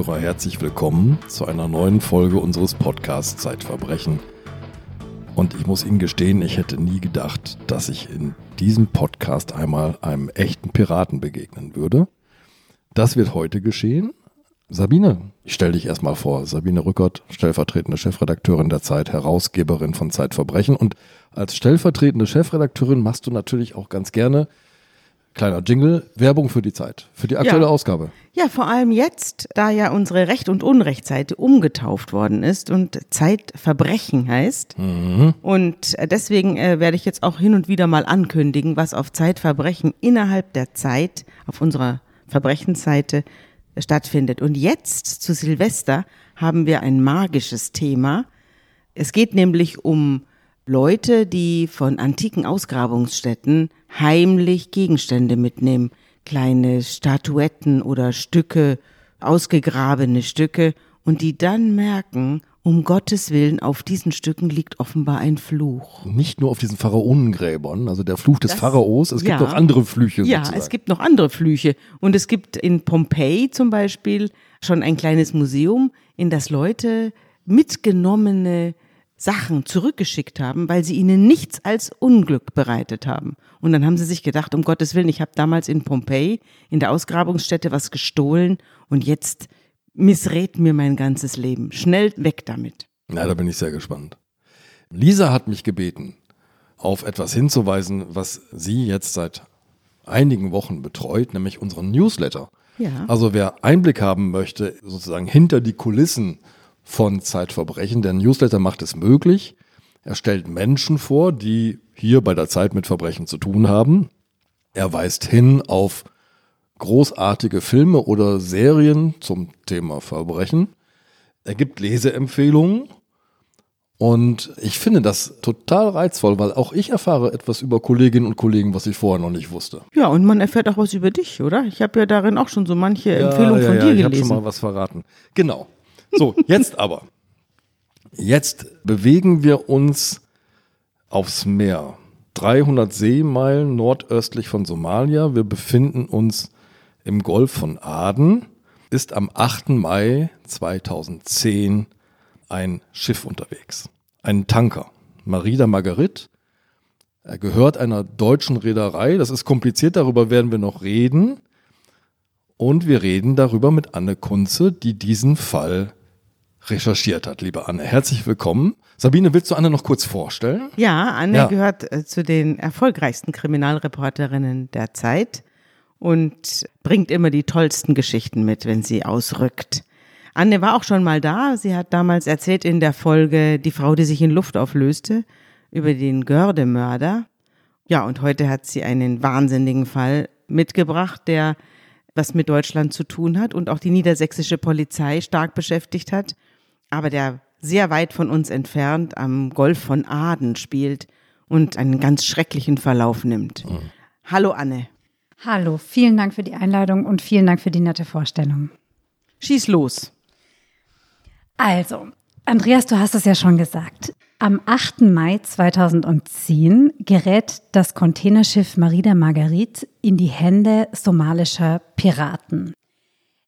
Zuhörer, herzlich willkommen zu einer neuen Folge unseres Podcasts Zeitverbrechen. Und ich muss Ihnen gestehen, ich hätte nie gedacht, dass ich in diesem Podcast einmal einem echten Piraten begegnen würde. Das wird heute geschehen. Sabine, ich stelle dich erstmal vor. Sabine Rückert, stellvertretende Chefredakteurin der Zeit, Herausgeberin von Zeitverbrechen. Und als stellvertretende Chefredakteurin machst du natürlich auch ganz gerne kleiner Jingle, Werbung für die Zeit, für die aktuelle Ja. Ausgabe. Ja, vor allem jetzt, da ja unsere Recht- und Unrechtsseite umgetauft worden ist und Zeitverbrechen heißt. Und äh, deswegen äh, werde ich jetzt auch hin und wieder mal ankündigen, was auf Zeitverbrechen innerhalb der Zeit auf unserer Verbrechensseite äh, stattfindet. Und jetzt zu Silvester haben wir ein magisches Thema. Es geht nämlich um Leute, die von antiken Ausgrabungsstätten heimlich Gegenstände mitnehmen. Kleine Statuetten oder Stücke, ausgegrabene Stücke und die dann merken, um Gottes Willen, auf diesen Stücken liegt offenbar ein Fluch. Nicht nur auf diesen Pharaonengräbern, also der Fluch des Das- Pharaos, es gibt ja. noch andere Flüche. Ja, sozusagen. es gibt noch andere Flüche. Und es gibt in Pompeji zum Beispiel schon ein kleines Museum, in das Leute mitgenommene Sachen zurückgeschickt haben, weil sie ihnen nichts als Unglück bereitet haben. Und dann haben sie sich gedacht, um Gottes Willen, ich habe damals in Pompeji, in der Ausgrabungsstätte, was gestohlen und jetzt missrät mir mein ganzes Leben. Schnell weg damit. Na, da bin ich sehr gespannt. Lisa hat mich gebeten, auf etwas hinzuweisen, was sie jetzt seit einigen Wochen betreut, nämlich unseren Newsletter. Ja. Also wer Einblick haben möchte, sozusagen hinter die Kulissen von Zeitverbrechen, der Newsletter macht es möglich. Er stellt Menschen vor, die hier bei der Zeit mit Verbrechen zu tun haben. Er weist hin auf großartige Filme oder Serien zum Thema Verbrechen. Er gibt Leseempfehlungen. Und ich finde das total reizvoll, weil auch ich erfahre etwas über Kolleginnen und Kollegen, was ich vorher noch nicht wusste. Ja, und man erfährt auch was über dich, oder? Ich habe ja darin auch schon so manche Empfehlungen von ja, dir ich habe gelesen. schon mal was verraten. Genau. So, jetzt aber. Jetzt bewegen wir uns aufs Meer. 300 Seemeilen nordöstlich von Somalia. Wir befinden uns im Golf von Aden. Ist am 8. Mai 2010 ein Schiff unterwegs. Ein Tanker. Marida Margarit. Er gehört einer deutschen Reederei. Das ist kompliziert, darüber werden wir noch reden. Und wir reden darüber mit Anne Kunze, die diesen Fall recherchiert hat. Liebe Anne, herzlich willkommen. Sabine, willst du Anne noch kurz vorstellen? Ja, Anne Ja. gehört äh, zu den erfolgreichsten Kriminalreporterinnen der Zeit und bringt immer die tollsten Geschichten mit, wenn sie ausrückt. Anne war auch schon mal da. Sie hat damals erzählt in der Folge Die Frau, die sich in Luft auflöste, über den Gördemörder. Ja, und heute hat sie einen wahnsinnigen Fall mitgebracht, der was mit Deutschland zu tun hat und auch die niedersächsische Polizei stark beschäftigt hat, aber der sehr weit von uns entfernt am Golf von Aden spielt und einen ganz schrecklichen Verlauf nimmt. Hallo Anne, Hallo, vielen Dank für die Einladung und vielen Dank für die nette Vorstellung. schieß los. Also, Andreas, du hast es ja schon gesagt. Am 8. Mai 2010 gerät das Containerschiff Marida Margarit in die Hände somalischer Piraten.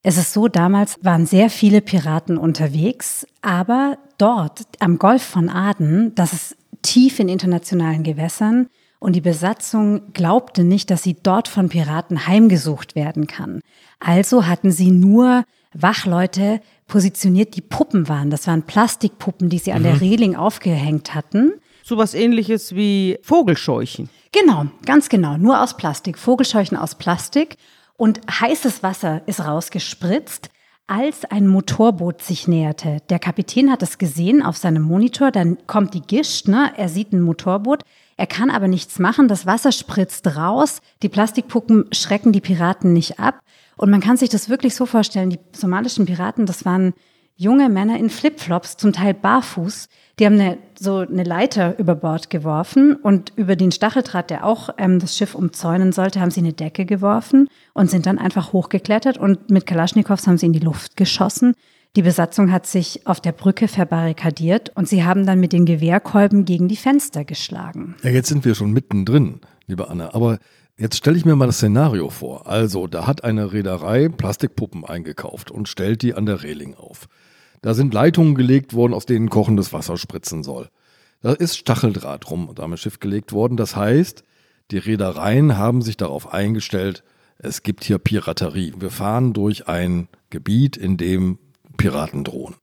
Es ist so, damals waren sehr viele Piraten unterwegs, aber dort am Golf von Aden, das ist tief in internationalen Gewässern, und die Besatzung glaubte nicht, dass sie dort von Piraten heimgesucht werden kann. Also hatten sie nur Wachleute positioniert, die Puppen waren. Das waren Plastikpuppen, die sie an der Reling aufgehängt hatten. Sowas ähnliches wie Vogelscheuchen. Genau, ganz genau. Nur aus Plastik. Vogelscheuchen aus Plastik. Und heißes Wasser ist rausgespritzt, als ein Motorboot sich näherte. Der Kapitän hat es gesehen auf seinem Monitor. Dann kommt die Gischt, ne? Er sieht ein Motorboot. Er kann aber nichts machen. Das Wasser spritzt raus. Die Plastikpuppen schrecken die Piraten nicht ab. Und man kann sich das wirklich so vorstellen. Die somalischen Piraten, das waren junge Männer in Flipflops, zum Teil barfuß. Die haben eine, so eine Leiter über Bord geworfen und über den Stacheldraht, der auch ähm, das Schiff umzäunen sollte, haben sie eine Decke geworfen und sind dann einfach hochgeklettert und mit Kalaschnikows haben sie in die Luft geschossen. Die Besatzung hat sich auf der Brücke verbarrikadiert und sie haben dann mit den Gewehrkolben gegen die Fenster geschlagen. Ja, jetzt sind wir schon mittendrin, liebe Anne. Aber Jetzt stelle ich mir mal das Szenario vor. Also, da hat eine Reederei Plastikpuppen eingekauft und stellt die an der Reling auf. Da sind Leitungen gelegt worden, aus denen kochendes Wasser spritzen soll. Da ist Stacheldraht rum und am Schiff gelegt worden. Das heißt, die Reedereien haben sich darauf eingestellt, es gibt hier Piraterie. Wir fahren durch ein Gebiet, in dem Piraten drohen.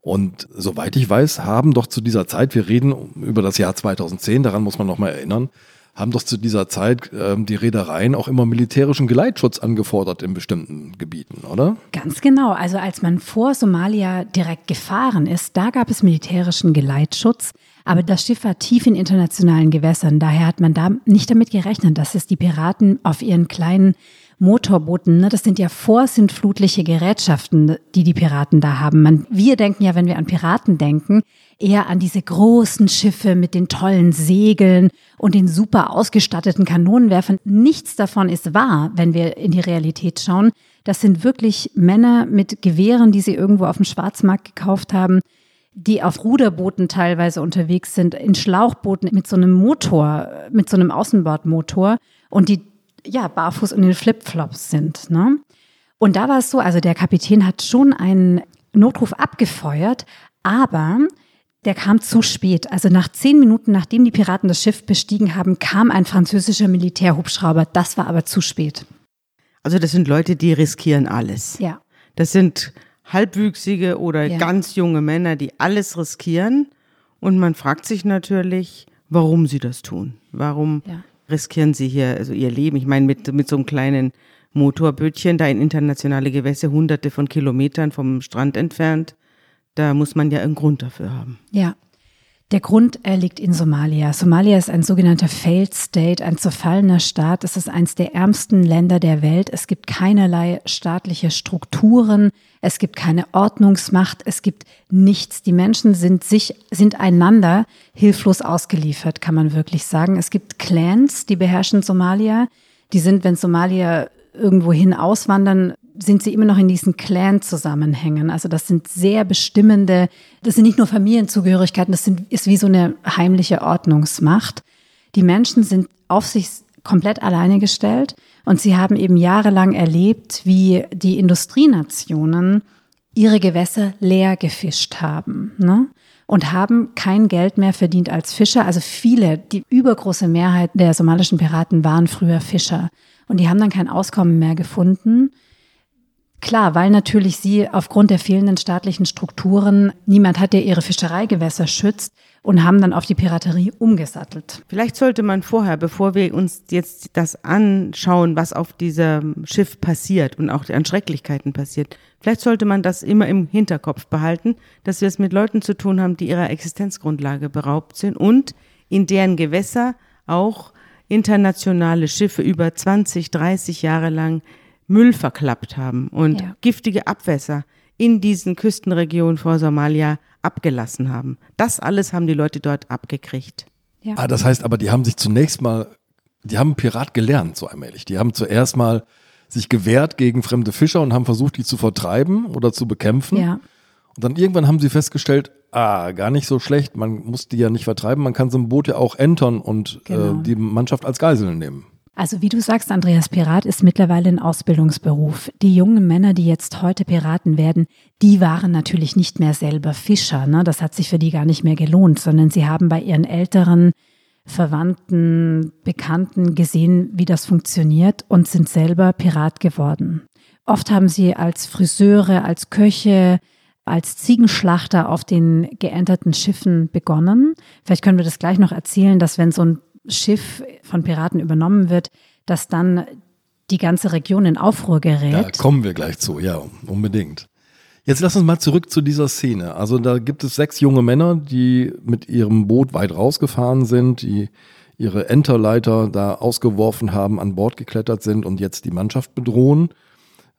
Und soweit ich weiß, haben doch zu dieser Zeit, wir reden über das Jahr 2010, daran muss man nochmal erinnern, haben doch zu dieser Zeit ähm, die Reedereien auch immer militärischen Geleitschutz angefordert in bestimmten Gebieten, oder? Ganz genau. Also als man vor Somalia direkt gefahren ist, da gab es militärischen Geleitschutz. Aber das Schiff war tief in internationalen Gewässern. Daher hat man da nicht damit gerechnet, dass es die Piraten auf ihren kleinen Motorbooten, ne, das sind ja vorsintflutliche Gerätschaften, die die Piraten da haben. Man, wir denken ja, wenn wir an Piraten denken, eher an diese großen Schiffe mit den tollen Segeln und den super ausgestatteten Kanonenwerfern. Nichts davon ist wahr, wenn wir in die Realität schauen. Das sind wirklich Männer mit Gewehren, die sie irgendwo auf dem Schwarzmarkt gekauft haben, die auf Ruderbooten teilweise unterwegs sind, in Schlauchbooten mit so einem Motor, mit so einem Außenbordmotor und die ja, barfuß und in Flipflops sind. Ne? Und da war es so, also der Kapitän hat schon einen Notruf abgefeuert, aber der kam zu spät. Also nach zehn Minuten, nachdem die Piraten das Schiff bestiegen haben, kam ein französischer Militärhubschrauber. Das war aber zu spät. Also das sind Leute, die riskieren alles. Ja. Das sind halbwüchsige oder ja. ganz junge Männer, die alles riskieren. Und man fragt sich natürlich, warum sie das tun. Warum ja riskieren sie hier also ihr Leben. Ich meine, mit, mit so einem kleinen Motorbötchen da in internationale Gewässer, hunderte von Kilometern vom Strand entfernt, da muss man ja einen Grund dafür haben. Ja. Der Grund er liegt in Somalia. Somalia ist ein sogenannter Failed State, ein zerfallener Staat. Es ist eines der ärmsten Länder der Welt. Es gibt keinerlei staatliche Strukturen. Es gibt keine Ordnungsmacht. Es gibt nichts. Die Menschen sind sich, sind einander hilflos ausgeliefert, kann man wirklich sagen. Es gibt Clans, die beherrschen Somalia. Die sind, wenn Somalia irgendwohin auswandern, sind sie immer noch in diesen Clan-Zusammenhängen. Also das sind sehr bestimmende, das sind nicht nur Familienzugehörigkeiten, das sind, ist wie so eine heimliche Ordnungsmacht. Die Menschen sind auf sich komplett alleine gestellt und sie haben eben jahrelang erlebt, wie die Industrienationen ihre Gewässer leer gefischt haben. Ne? und haben kein Geld mehr verdient als Fischer. Also viele, die übergroße Mehrheit der somalischen Piraten waren früher Fischer. Und die haben dann kein Auskommen mehr gefunden. Klar, weil natürlich sie aufgrund der fehlenden staatlichen Strukturen, niemand hat, der ihre Fischereigewässer schützt und haben dann auf die Piraterie umgesattelt. Vielleicht sollte man vorher, bevor wir uns jetzt das anschauen, was auf diesem Schiff passiert und auch an Schrecklichkeiten passiert, vielleicht sollte man das immer im Hinterkopf behalten, dass wir es mit Leuten zu tun haben, die ihrer Existenzgrundlage beraubt sind und in deren Gewässer auch internationale Schiffe über 20, 30 Jahre lang Müll verklappt haben und ja. giftige Abwässer in diesen Küstenregionen vor Somalia abgelassen haben. Das alles haben die Leute dort abgekriegt. Ja. Ah, das heißt aber, die haben sich zunächst mal, die haben Pirat gelernt, so allmählich. Die haben zuerst mal sich gewehrt gegen fremde Fischer und haben versucht, die zu vertreiben oder zu bekämpfen. Ja. Und dann irgendwann haben sie festgestellt, ah, gar nicht so schlecht, man muss die ja nicht vertreiben, man kann so ein Boot ja auch entern und äh, genau. äh, die Mannschaft als Geisel nehmen. Also wie du sagst, Andreas Pirat ist mittlerweile ein Ausbildungsberuf. Die jungen Männer, die jetzt heute Piraten werden, die waren natürlich nicht mehr selber Fischer. Ne? Das hat sich für die gar nicht mehr gelohnt, sondern sie haben bei ihren älteren Verwandten, Bekannten gesehen, wie das funktioniert und sind selber Pirat geworden. Oft haben sie als Friseure, als Köche, als Ziegenschlachter auf den geänderten Schiffen begonnen. Vielleicht können wir das gleich noch erzählen, dass wenn so ein Schiff von Piraten übernommen wird, dass dann die ganze Region in Aufruhr gerät. Da kommen wir gleich zu, ja, unbedingt. Jetzt lass uns mal zurück zu dieser Szene. Also da gibt es sechs junge Männer, die mit ihrem Boot weit rausgefahren sind, die ihre Enterleiter da ausgeworfen haben, an Bord geklettert sind und jetzt die Mannschaft bedrohen.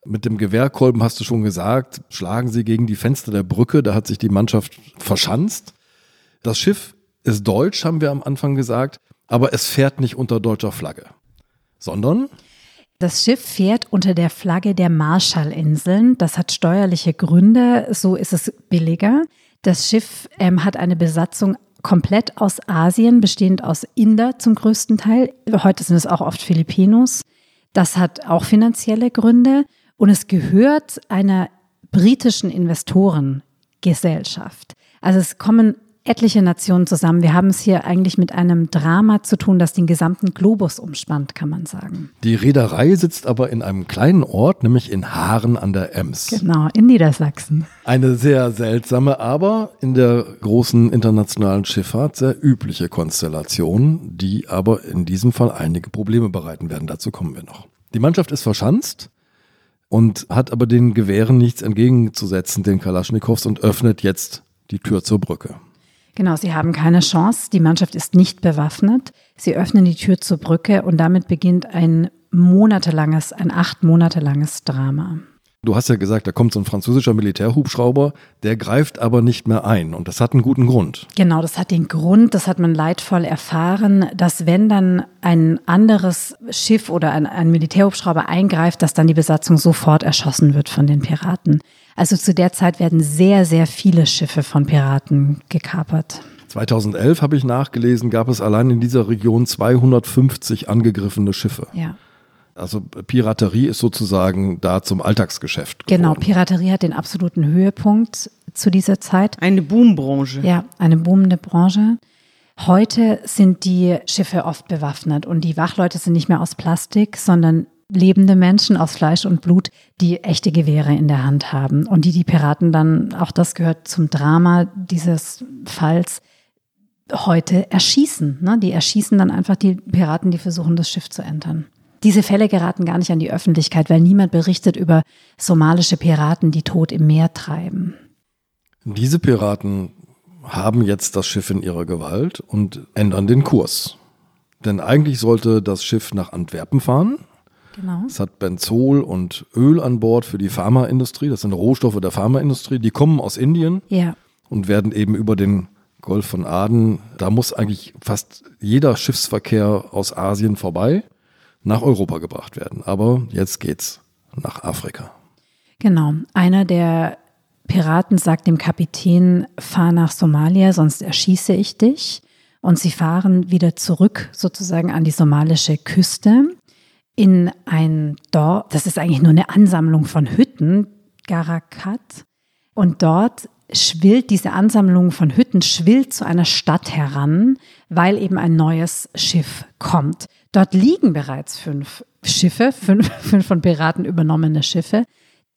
Mit dem Gewehrkolben hast du schon gesagt, schlagen sie gegen die Fenster der Brücke, da hat sich die Mannschaft verschanzt. Das Schiff ist deutsch, haben wir am Anfang gesagt aber es fährt nicht unter deutscher Flagge, sondern das Schiff fährt unter der Flagge der Marshallinseln. Das hat steuerliche Gründe, so ist es billiger. Das Schiff ähm, hat eine Besatzung komplett aus Asien, bestehend aus Inder zum größten Teil. Heute sind es auch oft Filipinos. Das hat auch finanzielle Gründe und es gehört einer britischen Investorengesellschaft. Also es kommen etliche Nationen zusammen. Wir haben es hier eigentlich mit einem Drama zu tun, das den gesamten Globus umspannt, kann man sagen. Die Reederei sitzt aber in einem kleinen Ort, nämlich in Haaren an der Ems. Genau, in Niedersachsen. Eine sehr seltsame, aber in der großen internationalen Schifffahrt sehr übliche Konstellation, die aber in diesem Fall einige Probleme bereiten werden. Dazu kommen wir noch. Die Mannschaft ist verschanzt und hat aber den Gewehren nichts entgegenzusetzen, den Kalaschnikows, und öffnet jetzt die Tür zur Brücke. Genau, sie haben keine Chance. Die Mannschaft ist nicht bewaffnet. Sie öffnen die Tür zur Brücke und damit beginnt ein monatelanges, ein acht Monate langes Drama. Du hast ja gesagt, da kommt so ein französischer Militärhubschrauber, der greift aber nicht mehr ein. Und das hat einen guten Grund. Genau, das hat den Grund, das hat man leidvoll erfahren, dass wenn dann ein anderes Schiff oder ein, ein Militärhubschrauber eingreift, dass dann die Besatzung sofort erschossen wird von den Piraten. Also zu der Zeit werden sehr, sehr viele Schiffe von Piraten gekapert. 2011 habe ich nachgelesen, gab es allein in dieser Region 250 angegriffene Schiffe. Ja. Also Piraterie ist sozusagen da zum Alltagsgeschäft. Genau, geworden. Piraterie hat den absoluten Höhepunkt zu dieser Zeit. Eine Boombranche. Ja, eine boomende Branche. Heute sind die Schiffe oft bewaffnet und die Wachleute sind nicht mehr aus Plastik, sondern lebende Menschen aus Fleisch und Blut, die echte Gewehre in der Hand haben und die die Piraten dann, auch das gehört zum Drama dieses Falls, heute erschießen. Ne? Die erschießen dann einfach die Piraten, die versuchen, das Schiff zu entern. Diese Fälle geraten gar nicht an die Öffentlichkeit, weil niemand berichtet über somalische Piraten, die Tod im Meer treiben. Diese Piraten haben jetzt das Schiff in ihrer Gewalt und ändern den Kurs. Denn eigentlich sollte das Schiff nach Antwerpen fahren. Genau. Es hat Benzol und Öl an Bord für die Pharmaindustrie. Das sind Rohstoffe der Pharmaindustrie. Die kommen aus Indien Ja. und werden eben über den Golf von Aden, da muss eigentlich fast jeder Schiffsverkehr aus Asien vorbei, nach Europa gebracht werden. Aber jetzt geht's nach Afrika. Genau. Einer der Piraten sagt dem Kapitän, fahr nach Somalia, sonst erschieße ich dich. Und sie fahren wieder zurück sozusagen an die somalische Küste in ein Dorf. Das ist eigentlich nur eine Ansammlung von Hütten, Garakat. Und dort schwillt diese Ansammlung von Hütten schwillt zu einer Stadt heran, weil eben ein neues Schiff kommt. Dort liegen bereits fünf Schiffe, fünf, fünf von Piraten übernommene Schiffe.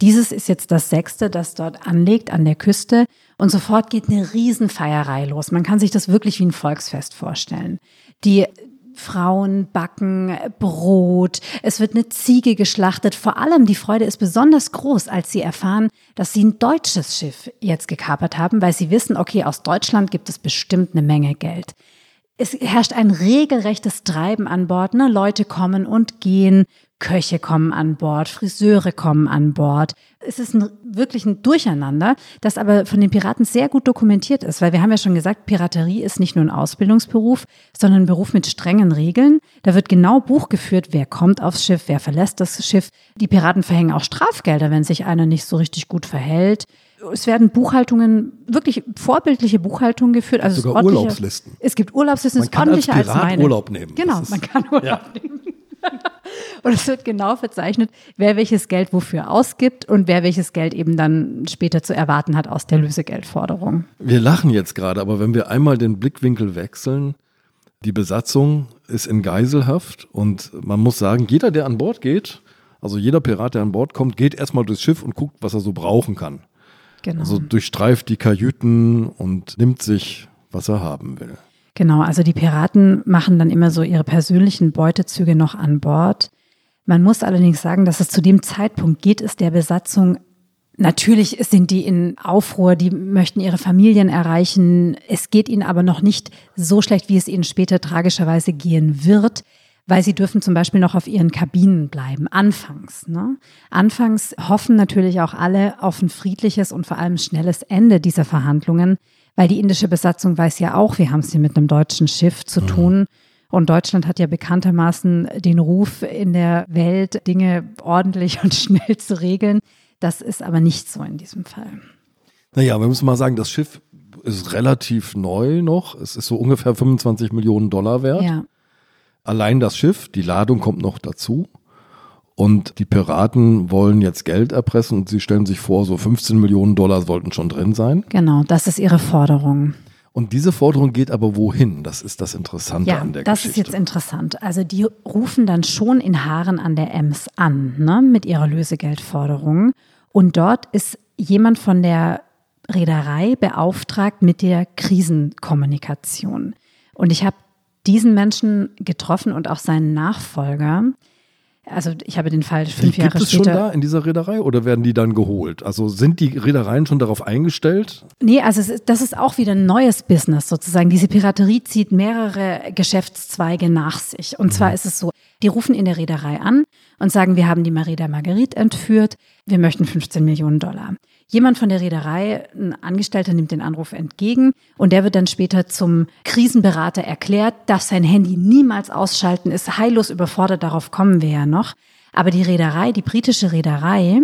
Dieses ist jetzt das sechste, das dort anlegt an der Küste. Und sofort geht eine Riesenfeierei los. Man kann sich das wirklich wie ein Volksfest vorstellen. Die Frauen backen Brot, es wird eine Ziege geschlachtet. Vor allem die Freude ist besonders groß, als sie erfahren, dass sie ein deutsches Schiff jetzt gekapert haben, weil sie wissen, okay, aus Deutschland gibt es bestimmt eine Menge Geld. Es herrscht ein regelrechtes Treiben an Bord. Ne? Leute kommen und gehen, Köche kommen an Bord, Friseure kommen an Bord. Es ist ein, wirklich ein Durcheinander, das aber von den Piraten sehr gut dokumentiert ist, weil wir haben ja schon gesagt, Piraterie ist nicht nur ein Ausbildungsberuf, sondern ein Beruf mit strengen Regeln. Da wird genau Buch geführt, wer kommt aufs Schiff, wer verlässt das Schiff. Die Piraten verhängen auch Strafgelder, wenn sich einer nicht so richtig gut verhält. Es werden Buchhaltungen, wirklich vorbildliche Buchhaltungen geführt. Also Sogar Urlaubslisten. Es gibt Urlaubslisten, Man es ist kann als ordentlicher als, Pirat meine. Urlaub nehmen. Genau, ist- man kann Urlaub nehmen. Und es wird genau verzeichnet, wer welches Geld wofür ausgibt und wer welches Geld eben dann später zu erwarten hat aus der Lösegeldforderung. Wir lachen jetzt gerade, aber wenn wir einmal den Blickwinkel wechseln, die Besatzung ist in Geiselhaft und man muss sagen, jeder, der an Bord geht, also jeder Pirat, der an Bord kommt, geht erstmal durchs Schiff und guckt, was er so brauchen kann. Genau. Also durchstreift die Kajüten und nimmt sich, was er haben will. Genau, also die Piraten machen dann immer so ihre persönlichen Beutezüge noch an Bord. Man muss allerdings sagen, dass es zu dem Zeitpunkt geht es der Besatzung Natürlich sind die in Aufruhr, die möchten ihre Familien erreichen. Es geht ihnen aber noch nicht so schlecht, wie es ihnen später tragischerweise gehen wird, weil sie dürfen zum Beispiel noch auf ihren Kabinen bleiben. Anfangs. Ne? Anfangs hoffen natürlich auch alle auf ein friedliches und vor allem schnelles Ende dieser Verhandlungen, weil die indische Besatzung weiß ja auch, wir haben es hier mit einem deutschen Schiff zu tun. Und Deutschland hat ja bekanntermaßen den Ruf in der Welt, Dinge ordentlich und schnell zu regeln. Das ist aber nicht so in diesem Fall. Naja, wir müssen mal sagen, das Schiff ist relativ neu noch. Es ist so ungefähr 25 Millionen Dollar wert. Ja. Allein das Schiff, die Ladung kommt noch dazu. Und die Piraten wollen jetzt Geld erpressen und sie stellen sich vor, so 15 Millionen Dollar sollten schon drin sein. Genau, das ist ihre Forderung. Und diese Forderung geht aber wohin? Das ist das Interessante Ja, an der das Geschichte. ist jetzt interessant. Also die rufen dann schon in Haaren an der Ems an, ne, mit ihrer Lösegeldforderung. Und dort ist jemand von der Reederei beauftragt mit der Krisenkommunikation. Und ich habe diesen Menschen getroffen und auch seinen Nachfolger. Also ich habe den Fall die fünf gibt Jahre es schon später. da in dieser Reederei oder werden die dann geholt? Also sind die Reedereien schon darauf eingestellt? Nee, also ist, das ist auch wieder ein neues Business sozusagen. Diese Piraterie zieht mehrere Geschäftszweige nach sich. Und zwar ist es so, die rufen in der Reederei an und sagen, wir haben die Marida Marguerite entführt, wir möchten 15 Millionen Dollar. Jemand von der Reederei, ein Angestellter, nimmt den Anruf entgegen und der wird dann später zum Krisenberater erklärt, darf sein Handy niemals ausschalten, ist heillos überfordert, darauf kommen wir ja noch. Aber die Reederei, die britische Reederei,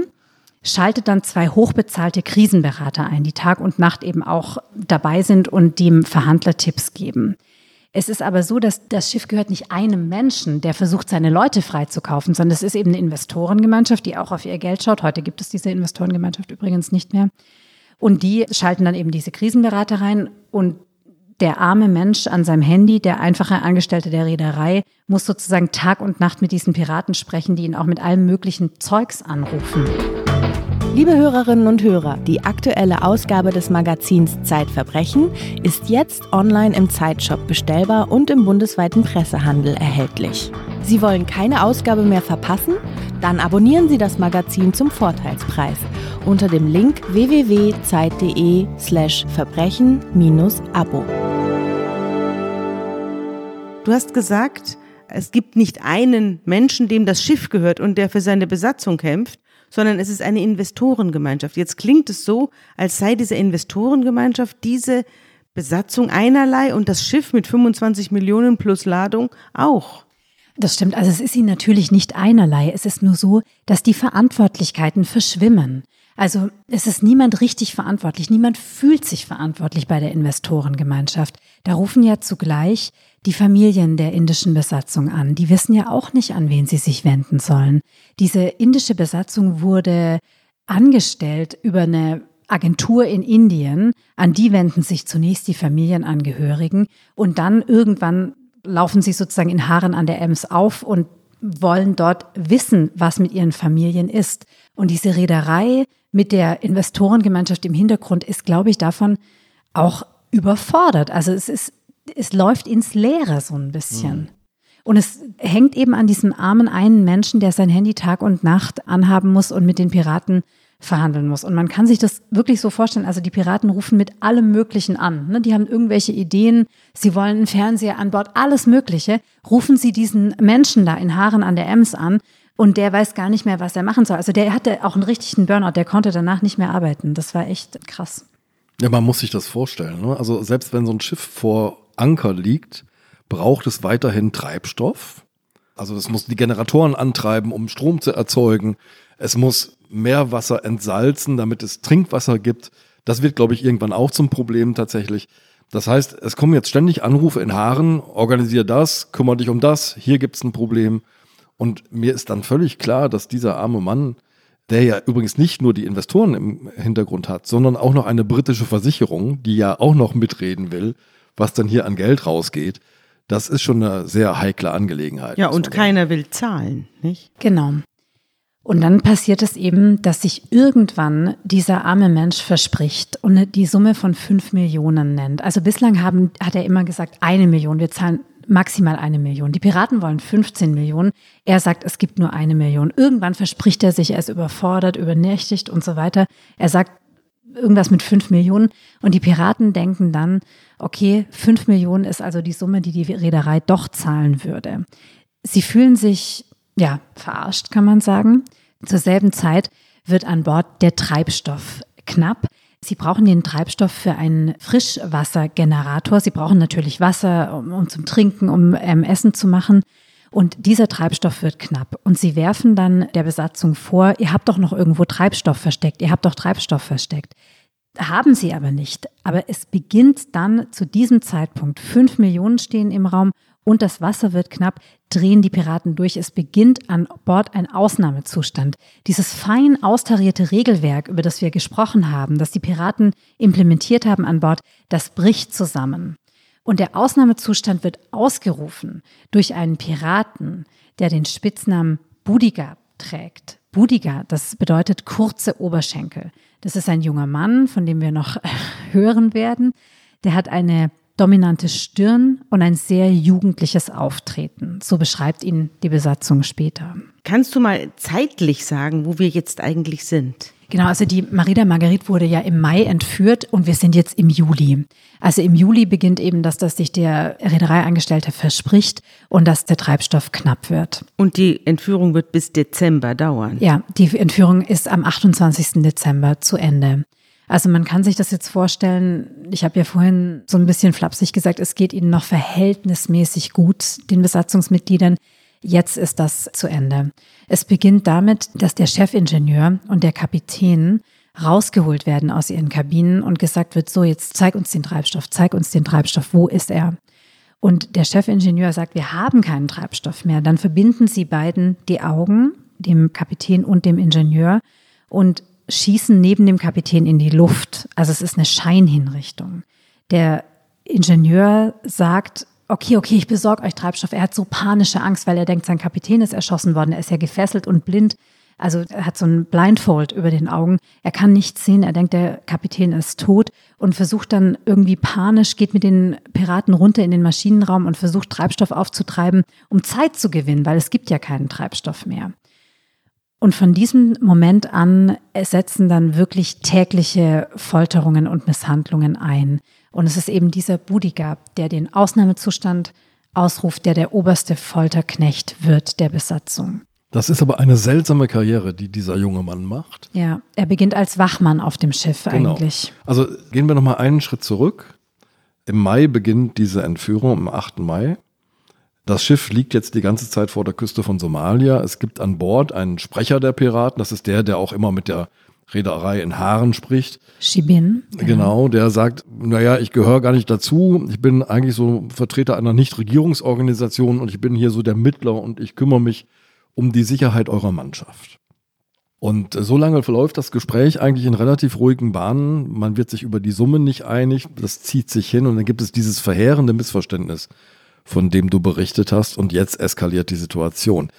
schaltet dann zwei hochbezahlte Krisenberater ein, die Tag und Nacht eben auch dabei sind und dem Verhandler Tipps geben. Es ist aber so, dass das Schiff gehört nicht einem Menschen, der versucht, seine Leute freizukaufen, sondern es ist eben eine Investorengemeinschaft, die auch auf ihr Geld schaut. Heute gibt es diese Investorengemeinschaft übrigens nicht mehr. Und die schalten dann eben diese Krisenberater rein und der arme Mensch an seinem Handy, der einfache Angestellte der Reederei, muss sozusagen Tag und Nacht mit diesen Piraten sprechen, die ihn auch mit allem möglichen Zeugs anrufen. Liebe Hörerinnen und Hörer, die aktuelle Ausgabe des Magazins Zeitverbrechen ist jetzt online im Zeitshop bestellbar und im bundesweiten Pressehandel erhältlich. Sie wollen keine Ausgabe mehr verpassen? Dann abonnieren Sie das Magazin zum Vorteilspreis unter dem Link www.zeit.de slash verbrechen-abo. Du hast gesagt, es gibt nicht einen Menschen, dem das Schiff gehört und der für seine Besatzung kämpft, sondern es ist eine Investorengemeinschaft. Jetzt klingt es so, als sei diese Investorengemeinschaft diese Besatzung einerlei und das Schiff mit 25 Millionen plus Ladung auch. Das stimmt. Also es ist ihnen natürlich nicht einerlei. Es ist nur so, dass die Verantwortlichkeiten verschwimmen. Also es ist niemand richtig verantwortlich. Niemand fühlt sich verantwortlich bei der Investorengemeinschaft. Da rufen ja zugleich die Familien der indischen Besatzung an. Die wissen ja auch nicht, an wen sie sich wenden sollen. Diese indische Besatzung wurde angestellt über eine Agentur in Indien. An die wenden sich zunächst die Familienangehörigen und dann irgendwann laufen sie sozusagen in Haaren an der Ems auf und wollen dort wissen, was mit ihren Familien ist. Und diese Reederei mit der Investorengemeinschaft im Hintergrund ist, glaube ich, davon auch überfordert. Also es ist, es läuft ins Leere so ein bisschen. Und es hängt eben an diesem armen einen Menschen, der sein Handy Tag und Nacht anhaben muss und mit den Piraten verhandeln muss. Und man kann sich das wirklich so vorstellen. Also die Piraten rufen mit allem Möglichen an. Ne? Die haben irgendwelche Ideen, sie wollen einen Fernseher an Bord, alles Mögliche. Rufen sie diesen Menschen da in Haaren an der Ems an und der weiß gar nicht mehr, was er machen soll. Also der hatte auch einen richtigen Burnout, der konnte danach nicht mehr arbeiten. Das war echt krass. Ja, man muss sich das vorstellen. Ne? Also selbst wenn so ein Schiff vor Anker liegt, braucht es weiterhin Treibstoff. Also es muss die Generatoren antreiben, um Strom zu erzeugen. Es muss Meerwasser entsalzen, damit es Trinkwasser gibt. Das wird, glaube ich, irgendwann auch zum Problem tatsächlich. Das heißt, es kommen jetzt ständig Anrufe in Haaren, organisier das, kümmere dich um das, hier gibt's ein Problem. Und mir ist dann völlig klar, dass dieser arme Mann, der ja übrigens nicht nur die Investoren im Hintergrund hat, sondern auch noch eine britische Versicherung, die ja auch noch mitreden will, was dann hier an Geld rausgeht, das ist schon eine sehr heikle Angelegenheit. Ja, und keiner will zahlen, nicht? Genau. Und dann passiert es eben, dass sich irgendwann dieser arme Mensch verspricht und die Summe von fünf Millionen nennt. Also bislang haben, hat er immer gesagt, eine Million, wir zahlen maximal eine Million. Die Piraten wollen 15 Millionen. Er sagt, es gibt nur eine Million. Irgendwann verspricht er sich, er ist überfordert, übernächtigt und so weiter. Er sagt irgendwas mit fünf Millionen und die Piraten denken dann, okay, fünf Millionen ist also die Summe, die die Reederei doch zahlen würde. Sie fühlen sich ja, verarscht, kann man sagen. Zur selben Zeit wird an Bord der Treibstoff knapp. Sie brauchen den Treibstoff für einen Frischwassergenerator. Sie brauchen natürlich Wasser, um, um zum Trinken, um ähm, Essen zu machen. Und dieser Treibstoff wird knapp. Und sie werfen dann der Besatzung vor, ihr habt doch noch irgendwo Treibstoff versteckt, ihr habt doch Treibstoff versteckt. Haben sie aber nicht. Aber es beginnt dann zu diesem Zeitpunkt. Fünf Millionen stehen im Raum und das Wasser wird knapp, drehen die Piraten durch. Es beginnt an Bord ein Ausnahmezustand. Dieses fein austarierte Regelwerk, über das wir gesprochen haben, das die Piraten implementiert haben an Bord, das bricht zusammen. Und der Ausnahmezustand wird ausgerufen durch einen Piraten, der den Spitznamen Budiga trägt. Budiga, das bedeutet kurze Oberschenkel. Das ist ein junger Mann, von dem wir noch hören werden. Der hat eine dominante Stirn und ein sehr jugendliches Auftreten. So beschreibt ihn die Besatzung später. Kannst du mal zeitlich sagen, wo wir jetzt eigentlich sind? Genau, also die Marida Marguerite wurde ja im Mai entführt und wir sind jetzt im Juli. Also im Juli beginnt eben, dass das sich der Reedereiangestellte verspricht und dass der Treibstoff knapp wird. Und die Entführung wird bis Dezember dauern. Ja, die Entführung ist am 28. Dezember zu Ende. Also man kann sich das jetzt vorstellen, ich habe ja vorhin so ein bisschen flapsig gesagt, es geht ihnen noch verhältnismäßig gut, den Besatzungsmitgliedern. Jetzt ist das zu Ende. Es beginnt damit, dass der Chefingenieur und der Kapitän rausgeholt werden aus ihren Kabinen und gesagt wird, so jetzt zeig uns den Treibstoff, zeig uns den Treibstoff, wo ist er? Und der Chefingenieur sagt, wir haben keinen Treibstoff mehr. Dann verbinden sie beiden die Augen, dem Kapitän und dem Ingenieur, und schießen neben dem Kapitän in die Luft. Also es ist eine Scheinhinrichtung. Der Ingenieur sagt, okay, okay, ich besorge euch Treibstoff. Er hat so panische Angst, weil er denkt, sein Kapitän ist erschossen worden. Er ist ja gefesselt und blind. Also er hat so ein Blindfold über den Augen. Er kann nichts sehen. Er denkt, der Kapitän ist tot und versucht dann irgendwie panisch, geht mit den Piraten runter in den Maschinenraum und versucht Treibstoff aufzutreiben, um Zeit zu gewinnen, weil es gibt ja keinen Treibstoff mehr. Und von diesem Moment an setzen dann wirklich tägliche Folterungen und Misshandlungen ein. Und es ist eben dieser Budiga, der den Ausnahmezustand ausruft, der der oberste Folterknecht wird der Besatzung. Das ist aber eine seltsame Karriere, die dieser junge Mann macht. Ja, er beginnt als Wachmann auf dem Schiff genau. eigentlich. Also gehen wir nochmal einen Schritt zurück. Im Mai beginnt diese Entführung, am 8. Mai. Das Schiff liegt jetzt die ganze Zeit vor der Küste von Somalia. Es gibt an Bord einen Sprecher der Piraten. Das ist der, der auch immer mit der Reederei in Haaren spricht. Shibin. Genau, der sagt, naja, ich gehöre gar nicht dazu. Ich bin eigentlich so Vertreter einer Nichtregierungsorganisation und ich bin hier so der Mittler und ich kümmere mich um die Sicherheit eurer Mannschaft. Und so lange verläuft das Gespräch eigentlich in relativ ruhigen Bahnen. Man wird sich über die Summe nicht einig. Das zieht sich hin und dann gibt es dieses verheerende Missverständnis von dem du berichtet hast. Und jetzt eskaliert die Situation.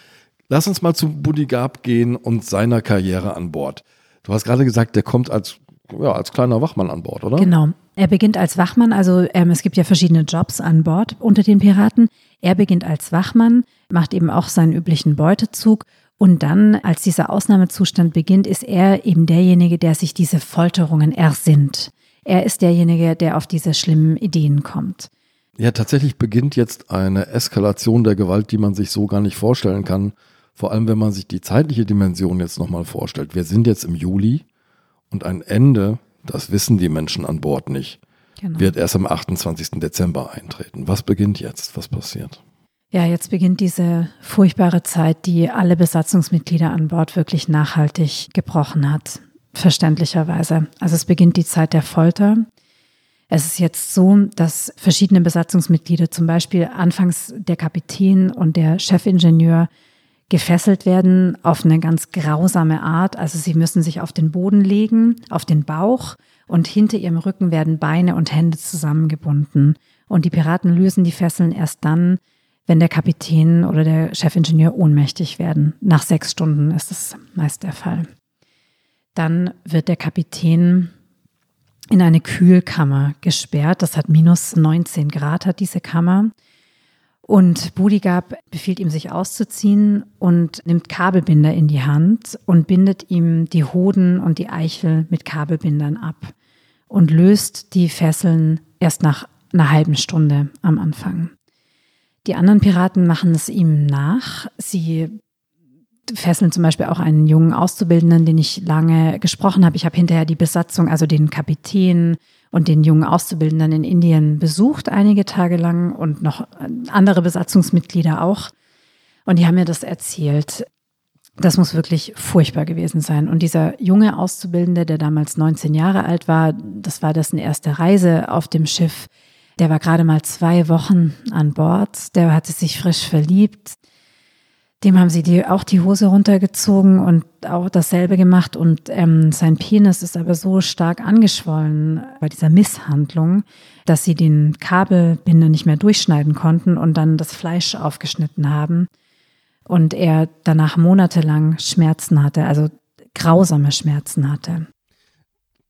Lass uns mal zu Buddy Gab gehen und seiner Karriere an Bord. Du hast gerade gesagt, der kommt als, ja, als kleiner Wachmann an Bord, oder? Genau. Er beginnt als Wachmann, also ähm, es gibt ja verschiedene Jobs an Bord unter den Piraten. Er beginnt als Wachmann, macht eben auch seinen üblichen Beutezug und dann, als dieser Ausnahmezustand beginnt, ist er eben derjenige, der sich diese Folterungen ersinnt. Er ist derjenige, der auf diese schlimmen Ideen kommt. Ja, tatsächlich beginnt jetzt eine Eskalation der Gewalt, die man sich so gar nicht vorstellen kann. Vor allem, wenn man sich die zeitliche Dimension jetzt nochmal vorstellt. Wir sind jetzt im Juli und ein Ende, das wissen die Menschen an Bord nicht, genau. wird erst am 28. Dezember eintreten. Was beginnt jetzt? Was passiert? Ja, jetzt beginnt diese furchtbare Zeit, die alle Besatzungsmitglieder an Bord wirklich nachhaltig gebrochen hat. Verständlicherweise. Also es beginnt die Zeit der Folter. Es ist jetzt so, dass verschiedene Besatzungsmitglieder, zum Beispiel anfangs der Kapitän und der Chefingenieur, gefesselt werden auf eine ganz grausame Art. Also sie müssen sich auf den Boden legen, auf den Bauch und hinter ihrem Rücken werden Beine und Hände zusammengebunden. Und die Piraten lösen die Fesseln erst dann, wenn der Kapitän oder der Chefingenieur ohnmächtig werden. Nach sechs Stunden ist das meist der Fall. Dann wird der Kapitän in eine Kühlkammer gesperrt. Das hat minus 19 Grad, hat diese Kammer. Und Budigab befiehlt ihm, sich auszuziehen und nimmt Kabelbinder in die Hand und bindet ihm die Hoden und die Eichel mit Kabelbindern ab und löst die Fesseln erst nach einer halben Stunde am Anfang. Die anderen Piraten machen es ihm nach. Sie fesseln zum Beispiel auch einen jungen Auszubildenden, den ich lange gesprochen habe. Ich habe hinterher die Besatzung, also den Kapitän und den jungen Auszubildenden in Indien besucht, einige Tage lang und noch andere Besatzungsmitglieder auch. Und die haben mir das erzählt. Das muss wirklich furchtbar gewesen sein. Und dieser junge Auszubildende, der damals 19 Jahre alt war, das war dessen erste Reise auf dem Schiff. Der war gerade mal zwei Wochen an Bord. Der hatte sich frisch verliebt. Dem haben sie die, auch die Hose runtergezogen und auch dasselbe gemacht. Und ähm, sein Penis ist aber so stark angeschwollen bei dieser Misshandlung, dass sie den Kabelbinder nicht mehr durchschneiden konnten und dann das Fleisch aufgeschnitten haben. Und er danach monatelang Schmerzen hatte, also grausame Schmerzen hatte.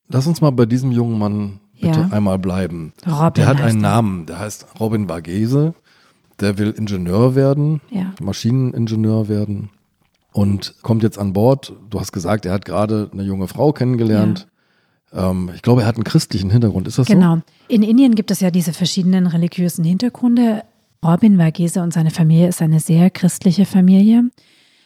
Lass uns mal bei diesem jungen Mann bitte Ja. einmal bleiben. Robin der hat einen. Namen, der heißt Robin Varghese. Der will Ingenieur werden, Ja. Maschineningenieur werden und kommt jetzt an Bord. Du hast gesagt, er hat gerade eine junge Frau kennengelernt. Ähm, ich glaube, er hat einen christlichen Hintergrund. Ist das so? Genau. In Indien gibt es ja diese verschiedenen religiösen Hintergründe. Robin Varghese und seine Familie ist eine sehr christliche Familie.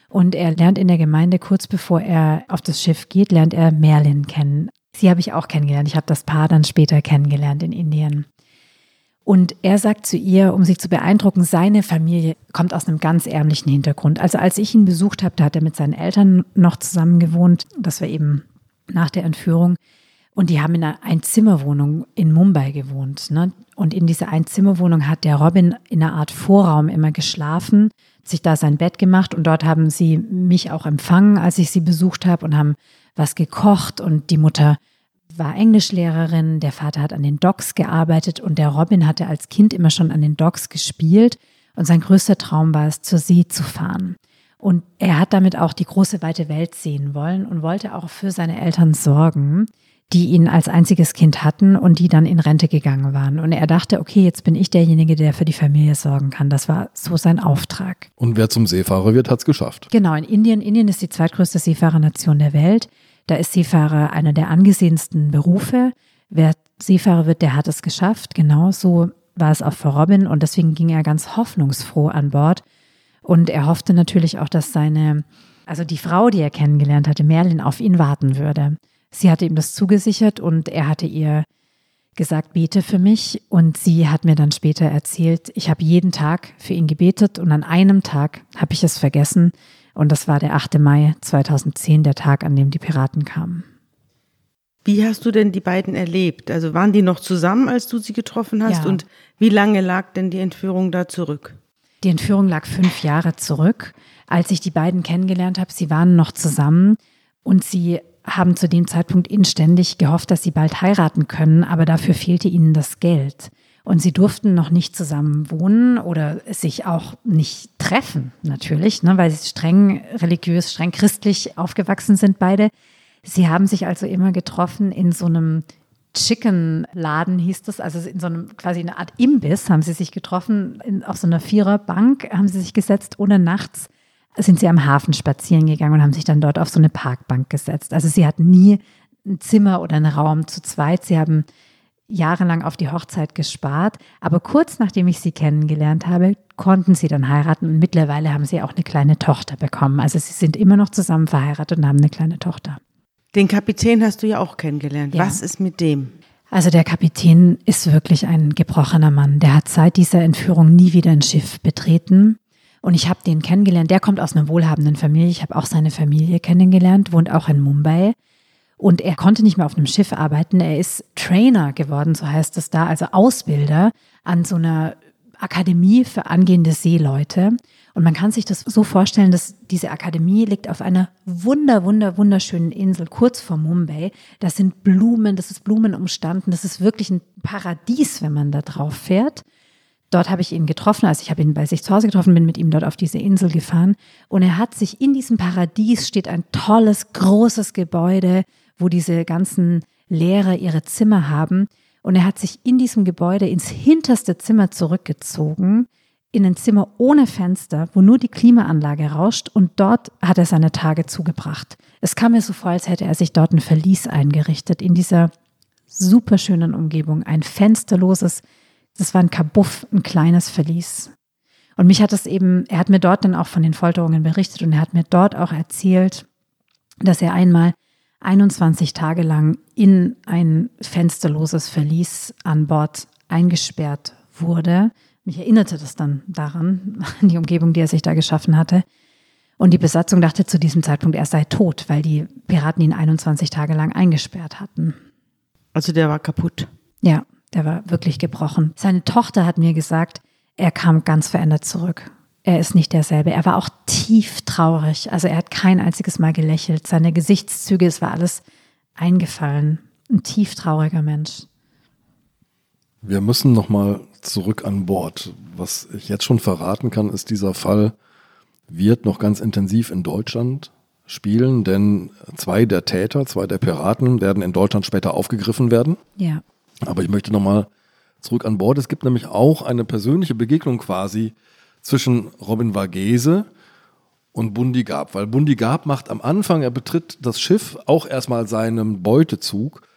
Und er lernt in der Gemeinde, kurz bevor er auf das Schiff geht, lernt er Merlin kennen. Sie habe ich auch kennengelernt. Ich habe das Paar dann später kennengelernt in Indien. Und er sagt zu ihr, um sie zu beeindrucken, seine Familie kommt aus einem ganz ärmlichen Hintergrund. Also als ich ihn besucht habe, da hat er mit seinen Eltern noch zusammen gewohnt. Das war eben nach der Entführung. Und die haben in einer Einzimmerwohnung in Mumbai gewohnt. Ne? Und in dieser Einzimmerwohnung hat der Robin in einer Art Vorraum immer geschlafen, sich da sein Bett gemacht und dort haben sie mich auch empfangen, als ich sie besucht habe und haben was gekocht und die Mutter war Englischlehrerin, der Vater hat an den Docks gearbeitet und der Robin hatte als Kind immer schon an den Docks gespielt und sein größter Traum war es, zur See zu fahren. Und er hat damit auch die große weite Welt sehen wollen und wollte auch für seine Eltern sorgen, die ihn als einziges Kind hatten und die dann in Rente gegangen waren. Und er dachte, okay, jetzt bin ich derjenige, der für die Familie sorgen kann. Das war so sein Auftrag. Und wer zum Seefahrer wird, hat es geschafft. Genau, in Indien. Indien ist die zweitgrößte Seefahrernation der Welt. Da ist Seefahrer einer der angesehensten Berufe. Wer Seefahrer wird, der hat es geschafft. Genau so war es auch für Robin und deswegen ging er ganz hoffnungsfroh an Bord. Und er hoffte natürlich auch, dass seine, also die Frau, die er kennengelernt hatte, Merlin, auf ihn warten würde. Sie hatte ihm das zugesichert und er hatte ihr gesagt, bete für mich. Und sie hat mir dann später erzählt, ich habe jeden Tag für ihn gebetet und an einem Tag habe ich es vergessen. Und das war der 8. Mai 2010, der Tag, an dem die Piraten kamen. Wie hast du denn die beiden erlebt? Also waren die noch zusammen, als du sie getroffen hast? Ja. Und wie lange lag denn die Entführung da zurück? Die Entführung lag fünf Jahre zurück. Als ich die beiden kennengelernt habe, sie waren noch zusammen und sie haben zu dem Zeitpunkt inständig gehofft, dass sie bald heiraten können, aber dafür fehlte ihnen das Geld. Und sie durften noch nicht zusammen wohnen oder sich auch nicht treffen, natürlich, ne, weil sie streng religiös, streng christlich aufgewachsen sind beide. Sie haben sich also immer getroffen in so einem Chicken-Laden hieß das, also in so einem quasi eine Art Imbiss haben sie sich getroffen, in, auf so einer Viererbank haben sie sich gesetzt, ohne nachts sind sie am Hafen spazieren gegangen und haben sich dann dort auf so eine Parkbank gesetzt. Also sie hatten nie ein Zimmer oder einen Raum zu zweit. Sie haben jahrelang auf die Hochzeit gespart, aber kurz nachdem ich sie kennengelernt habe, konnten sie dann heiraten und mittlerweile haben sie auch eine kleine Tochter bekommen. Also sie sind immer noch zusammen verheiratet und haben eine kleine Tochter. Den Kapitän hast du ja auch kennengelernt. Ja. Was ist mit dem? Also der Kapitän ist wirklich ein gebrochener Mann. Der hat seit dieser Entführung nie wieder ein Schiff betreten. Und ich habe den kennengelernt. Der kommt aus einer wohlhabenden Familie. Ich habe auch seine Familie kennengelernt, wohnt auch in Mumbai. Und er konnte nicht mehr auf einem Schiff arbeiten. Er ist Trainer geworden, so heißt es da, also Ausbilder an so einer Akademie für angehende Seeleute. Und man kann sich das so vorstellen, dass diese Akademie liegt auf einer wunder, wunder, wunderschönen Insel kurz vor Mumbai. Das sind Blumen, das ist Blumen umstanden. Das ist wirklich ein Paradies, wenn man da drauf fährt. Dort habe ich ihn getroffen, also ich habe ihn bei sich zu Hause getroffen, bin mit ihm dort auf diese Insel gefahren. Und er hat sich in diesem Paradies steht ein tolles, großes Gebäude, wo diese ganzen Lehrer ihre Zimmer haben. Und er hat sich in diesem Gebäude ins hinterste Zimmer zurückgezogen, in ein Zimmer ohne Fenster, wo nur die Klimaanlage rauscht. Und dort hat er seine Tage zugebracht. Es kam mir so vor, als hätte er sich dort ein Verlies eingerichtet, in dieser superschönen Umgebung. Ein fensterloses, das war ein Kabuff, ein kleines Verlies. Und mich hat es eben, er hat mir dort dann auch von den Folterungen berichtet und er hat mir dort auch erzählt, dass er einmal 21 Tage lang in ein fensterloses Verlies an Bord eingesperrt wurde. Mich erinnerte das dann daran, an die Umgebung, die er sich da geschaffen hatte. Und die Besatzung dachte zu diesem Zeitpunkt, er sei tot, weil die Piraten ihn 21 Tage lang eingesperrt hatten. Also der war kaputt. Ja, der war wirklich gebrochen. Seine Tochter hat mir gesagt, er kam ganz verändert zurück. Er ist nicht derselbe. Er war auch tief traurig. Also er hat kein einziges Mal gelächelt. Seine Gesichtszüge, es war alles eingefallen. Ein tief trauriger Mensch. Wir müssen nochmal zurück an Bord. Was ich jetzt schon verraten kann, ist, dieser Fall wird noch ganz intensiv in Deutschland spielen, denn zwei der Täter, zwei der Piraten werden in Deutschland später aufgegriffen werden. Ja. Aber ich möchte nochmal zurück an Bord. Es gibt nämlich auch eine persönliche Begegnung quasi zwischen Robin Vargese und Bundi Gab, weil Bundi Gab macht am Anfang, er betritt das Schiff auch erstmal seinem Beutezug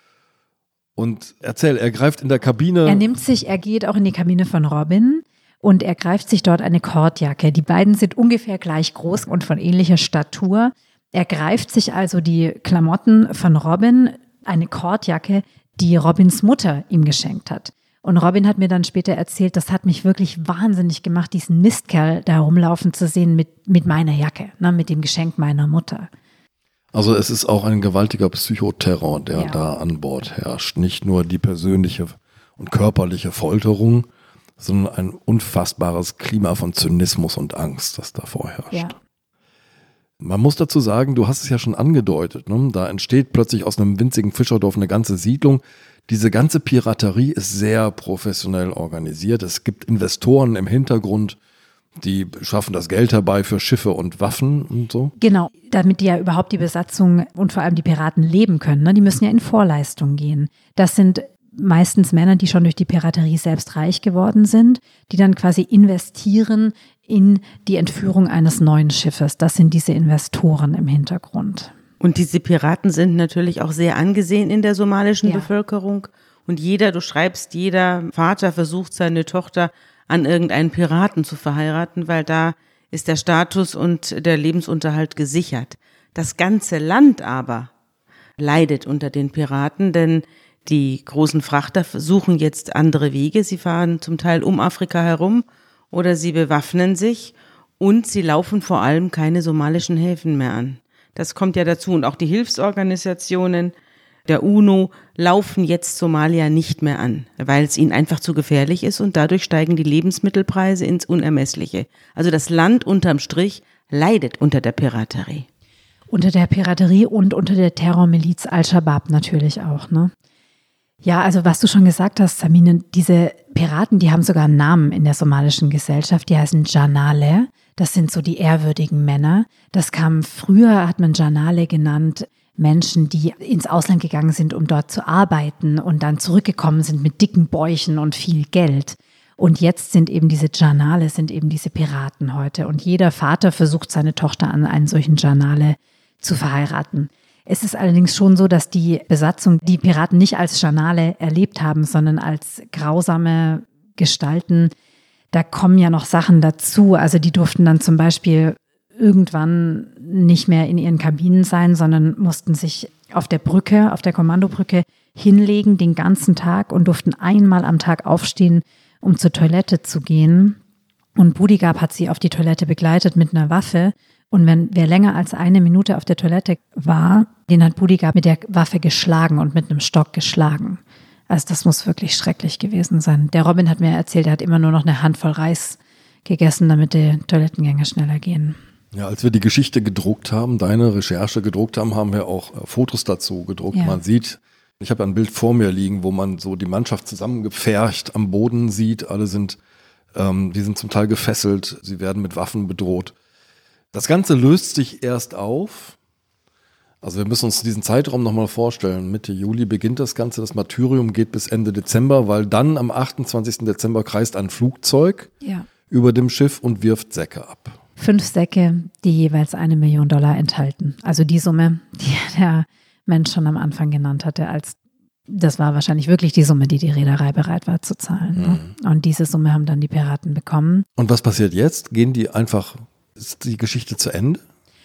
und erzähl, er greift in der Kabine. Er nimmt sich, er geht auch in die Kabine von Robin und er greift sich dort eine Kordjacke. Die beiden sind ungefähr gleich groß und von ähnlicher Statur. Er greift sich also die Klamotten von Robin, eine Kordjacke, die Robins Mutter ihm geschenkt hat. Und Robin hat mir dann später erzählt, das hat mich wirklich wahnsinnig gemacht, diesen Mistkerl da rumlaufen zu sehen mit, mit meiner Jacke, ne, mit dem Geschenk meiner Mutter. Also es ist auch ein gewaltiger Psychoterror, der Ja. da an Bord herrscht. Nicht nur die persönliche und körperliche Folterung, sondern ein unfassbares Klima von Zynismus und Angst, das da vorherrscht. Ja. Man muss dazu sagen, du hast es ja schon angedeutet, ne? da entsteht plötzlich aus einem winzigen Fischerdorf eine ganze Siedlung. Diese ganze Piraterie ist sehr professionell organisiert. Es gibt Investoren im Hintergrund, die schaffen das Geld herbei für Schiffe und Waffen und so. Genau, damit die ja überhaupt die Besatzung und vor allem die Piraten leben können. Ne? Die müssen ja in Vorleistung gehen. Das sind meistens Männer, die schon durch die Piraterie selbst reich geworden sind, die dann quasi investieren in die Entführung eines neuen Schiffes. Das sind diese Investoren im Hintergrund. Und diese Piraten sind natürlich auch sehr angesehen in der somalischen Ja. Bevölkerung. Und jeder, du schreibst, jeder Vater versucht seine Tochter an irgendeinen Piraten zu verheiraten, weil da ist der Status und der Lebensunterhalt gesichert. Das ganze Land aber leidet unter den Piraten, denn die großen Frachter suchen jetzt andere Wege. Sie fahren zum Teil um Afrika herum oder sie bewaffnen sich und sie laufen vor allem keine somalischen Häfen mehr an. Das kommt ja dazu. Und auch die Hilfsorganisationen der UNO laufen jetzt Somalia nicht mehr an, weil es ihnen einfach zu gefährlich ist und dadurch steigen die Lebensmittelpreise ins Unermessliche. Also das Land unterm Strich leidet unter der Piraterie. Unter der Piraterie und unter der Terrormiliz Al-Shabaab natürlich auch, ne? Ja, also was du schon gesagt hast, Samine, diese Piraten, die haben sogar einen Namen in der somalischen Gesellschaft, die heißen Janale. Das sind so die ehrwürdigen Männer. Das kam früher, hat man Janale genannt, Menschen, die ins Ausland gegangen sind, um dort zu arbeiten und dann zurückgekommen sind mit dicken Bäuchen und viel Geld. Und jetzt sind eben diese Janale, sind eben diese Piraten heute. Und jeder Vater versucht seine Tochter an einen solchen Janale zu verheiraten. Es ist allerdings schon so, dass die Besatzung die Piraten nicht als Janale erlebt haben, sondern als grausame Gestalten. Da kommen ja noch Sachen dazu. Also die durften dann zum Beispiel irgendwann nicht mehr in ihren Kabinen sein, sondern mussten sich auf der Brücke, auf der Kommandobrücke hinlegen den ganzen Tag und durften einmal am Tag aufstehen, um zur Toilette zu gehen. Und Budigab hat sie auf die Toilette begleitet mit einer Waffe. Und wenn wer länger als eine Minute auf der Toilette war, den hat Budigab mit der Waffe geschlagen und mit einem Stock geschlagen. Also das muss wirklich schrecklich gewesen sein. Der Robin hat mir erzählt, er hat immer nur noch eine Handvoll Reis gegessen, damit die Toilettengänge schneller gehen. Ja, als wir die Geschichte gedruckt haben, deine Recherche gedruckt haben, haben wir auch äh, Fotos dazu gedruckt. Ja. Man sieht, ich habe ein Bild vor mir liegen, wo man so die Mannschaft zusammengepfercht am Boden sieht. Alle sind, ähm, die sind zum Teil gefesselt, sie werden mit Waffen bedroht. Das Ganze löst sich erst auf. Also wir müssen uns diesen Zeitraum nochmal vorstellen. Mitte Juli beginnt das Ganze. Das Martyrium geht bis Ende Dezember, weil dann am 28. Dezember kreist ein Flugzeug Ja. über dem Schiff und wirft Säcke ab. Fünf Säcke, die jeweils eine Million Dollar enthalten. Also die Summe, die der Mensch schon am Anfang genannt hatte, als das war wahrscheinlich wirklich die Summe, die die Reederei bereit war zu zahlen. Ne? Und diese Summe haben dann die Piraten bekommen. Und was passiert jetzt? Gehen die einfach, ist die Geschichte zu Ende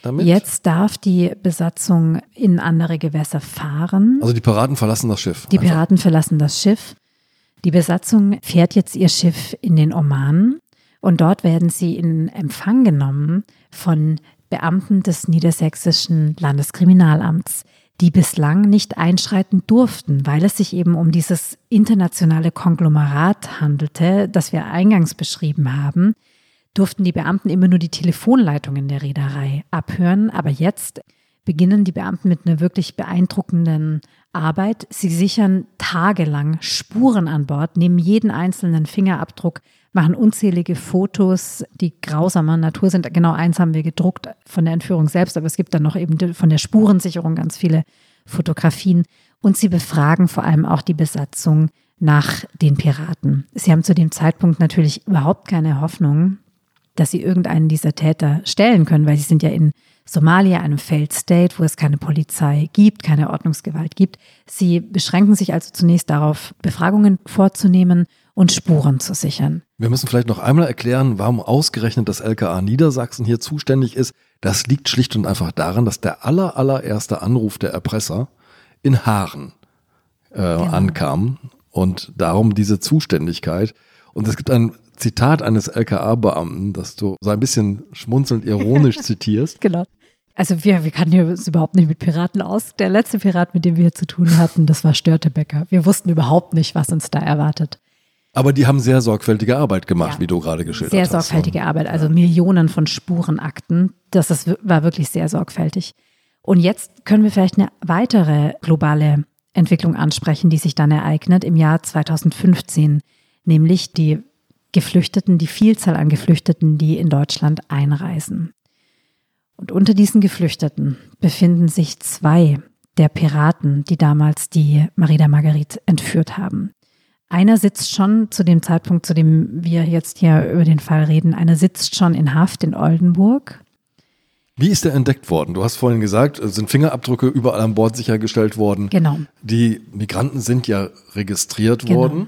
damit? Jetzt darf die Besatzung in andere Gewässer fahren. Also die Piraten verlassen das Schiff. Die Einfach. Piraten verlassen das Schiff. Die Besatzung fährt jetzt ihr Schiff in den Oman und dort werden sie in Empfang genommen von Beamten des niedersächsischen Landeskriminalamts, die bislang nicht einschreiten durften, weil es sich eben um dieses internationale Konglomerat handelte, das wir eingangs beschrieben haben, durften die Beamten immer nur die Telefonleitungen der Reederei abhören. Aber jetzt beginnen die Beamten mit einer wirklich beeindruckenden Arbeit. Sie sichern tagelang Spuren an Bord, nehmen jeden einzelnen Fingerabdruck, machen unzählige Fotos, die grausamer Natur sind. Genau eins haben wir gedruckt von der Entführung selbst, aber es gibt dann noch eben von der Spurensicherung ganz viele Fotografien. Und sie befragen vor allem auch die Besatzung nach den Piraten. Sie haben zu dem Zeitpunkt natürlich überhaupt keine Hoffnung, dass sie irgendeinen dieser Täter stellen können, weil sie sind ja in Somalia, einem Failed State, wo es keine Polizei gibt, keine Ordnungsgewalt gibt. Sie beschränken sich also zunächst darauf, Befragungen vorzunehmen und Spuren zu sichern. Wir müssen vielleicht noch einmal erklären, warum ausgerechnet das LKA Niedersachsen hier zuständig ist. Das liegt schlicht und einfach daran, dass der aller, allererste Anruf der Erpresser in Haaren äh, genau. ankam und darum diese Zuständigkeit. Und es gibt ein Zitat eines LKA-Beamten, das du so ein bisschen schmunzelnd ironisch zitierst. Genau. Also wir, wir kannten uns überhaupt nicht mit Piraten aus. Der letzte Pirat, mit dem wir hier zu tun hatten, das war Störtebecker. Wir wussten überhaupt nicht, was uns da erwartet. Aber die haben sehr sorgfältige Arbeit gemacht, ja. wie du gerade geschildert sehr hast. Sehr sorgfältige Arbeit, also Millionen von Spurenakten. Das ist, war wirklich sehr sorgfältig. Und jetzt können wir vielleicht eine weitere globale Entwicklung ansprechen, die sich dann ereignet im Jahr 2015, nämlich die Geflüchteten, die Vielzahl an Geflüchteten, die in Deutschland einreisen. Und unter diesen Geflüchteten befinden sich zwei der Piraten, die damals die Marida Marguerite entführt haben. Einer sitzt schon zu dem Zeitpunkt, zu dem wir jetzt hier über den Fall reden, einer sitzt schon in Haft in Oldenburg. Wie ist der entdeckt worden? Du hast vorhin gesagt, es sind Fingerabdrücke überall an Bord sichergestellt worden. Genau. Die Migranten sind ja registriert genau. worden.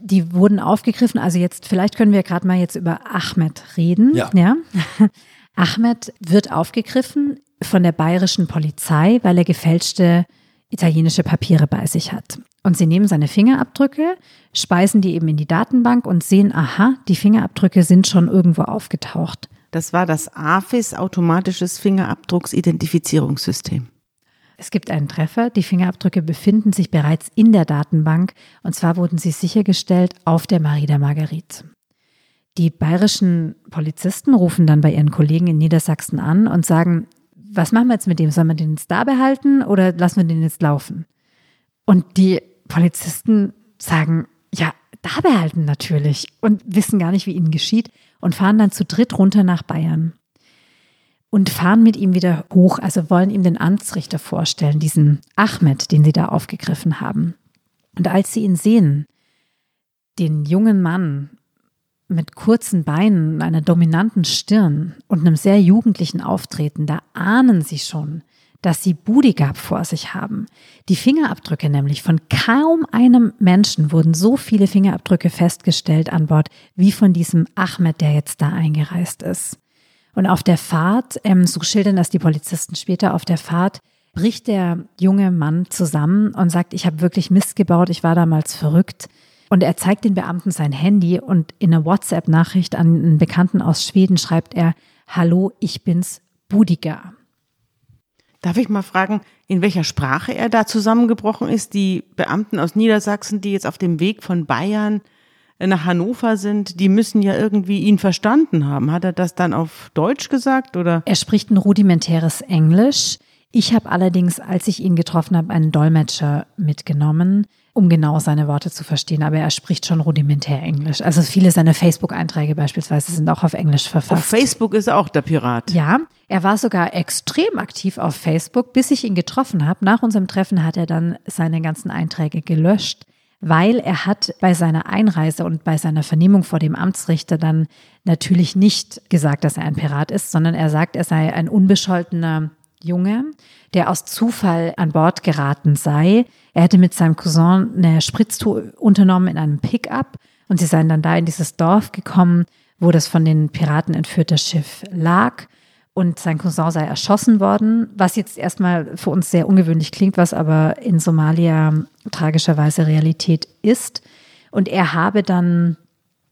Die wurden aufgegriffen. Also jetzt, vielleicht können wir gerade mal jetzt über Ahmed reden. Ja. ja. Ahmed wird aufgegriffen von der bayerischen Polizei, weil er gefälschte italienische Papiere bei sich hat. Und sie nehmen seine Fingerabdrücke, speisen die eben in die Datenbank und sehen, aha, die Fingerabdrücke sind schon irgendwo aufgetaucht. Das war das AFIS, automatisches Fingerabdrucksidentifizierungssystem. Es gibt einen Treffer. Die Fingerabdrücke befinden sich bereits in der Datenbank und zwar wurden sie sichergestellt auf der Marida Marguerite. Die bayerischen Polizisten rufen dann bei ihren Kollegen in Niedersachsen an und sagen, was machen wir jetzt mit dem? Sollen wir den jetzt da behalten oder lassen wir den jetzt laufen? Und die Polizisten sagen, ja, da behalten natürlich und wissen gar nicht, wie ihnen geschieht und fahren dann zu dritt runter nach Bayern und fahren mit ihm wieder hoch, also wollen ihm den Amtsrichter vorstellen, diesen Ahmed, den sie da aufgegriffen haben. Und als sie ihn sehen, den jungen Mann mit kurzen Beinen, einer dominanten Stirn und einem sehr jugendlichen Auftreten, da ahnen sie schon, dass sie Budigab vor sich haben. Die Fingerabdrücke nämlich von kaum einem Menschen wurden so viele Fingerabdrücke festgestellt an Bord wie von diesem Ahmed, der jetzt da eingereist ist. Und auf der Fahrt, ähm, so schildern das die Polizisten später, auf der Fahrt bricht der junge Mann zusammen und sagt, ich habe wirklich Mist gebaut, ich war damals verrückt. Und er zeigt den Beamten sein Handy und in einer WhatsApp-Nachricht an einen Bekannten aus Schweden schreibt er, Hallo, ich bin's, Budiga. Darf ich mal fragen, in welcher Sprache er da zusammengebrochen ist? Die Beamten aus Niedersachsen, die jetzt auf dem Weg von Bayern nach Hannover sind, die müssen ja irgendwie ihn verstanden haben. Hat er das dann auf Deutsch gesagt oder? Er spricht ein rudimentäres Englisch. Ich habe allerdings, als ich ihn getroffen habe, einen Dolmetscher mitgenommen, um genau seine Worte zu verstehen. Aber er spricht schon rudimentär Englisch. Also viele seiner Facebook-Einträge beispielsweise sind auch auf Englisch verfasst. Auf Facebook ist er auch der Pirat. Ja, er war sogar extrem aktiv auf Facebook, bis ich ihn getroffen habe. Nach unserem Treffen hat er dann seine ganzen Einträge gelöscht weil er hat bei seiner Einreise und bei seiner Vernehmung vor dem Amtsrichter dann natürlich nicht gesagt, dass er ein Pirat ist, sondern er sagt, er sei ein unbescholtener Junge, der aus Zufall an Bord geraten sei. Er hätte mit seinem Cousin eine Spritztour unternommen in einem Pickup und sie seien dann da in dieses Dorf gekommen, wo das von den Piraten entführte Schiff lag und sein Cousin sei erschossen worden, was jetzt erstmal für uns sehr ungewöhnlich klingt, was aber in Somalia tragischerweise Realität ist. Und er habe dann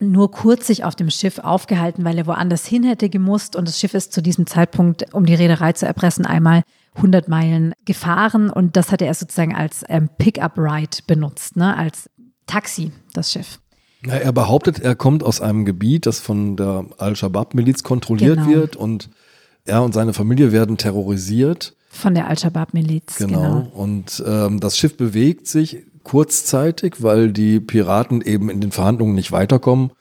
nur kurz sich auf dem Schiff aufgehalten, weil er woanders hin hätte gemusst. Und das Schiff ist zu diesem Zeitpunkt, um die Reederei zu erpressen, einmal 100 Meilen gefahren. Und das hatte er sozusagen als ähm, Pick-up-Ride benutzt, ne? als Taxi, das Schiff. Ja, er behauptet, er kommt aus einem Gebiet, das von der Al-Shabaab-Miliz kontrolliert genau. wird und er und seine Familie werden terrorisiert. Von der Al-Shabaab-Miliz. Genau. genau. Und ähm, das Schiff bewegt sich kurzzeitig, weil die Piraten eben in den Verhandlungen nicht weiterkommen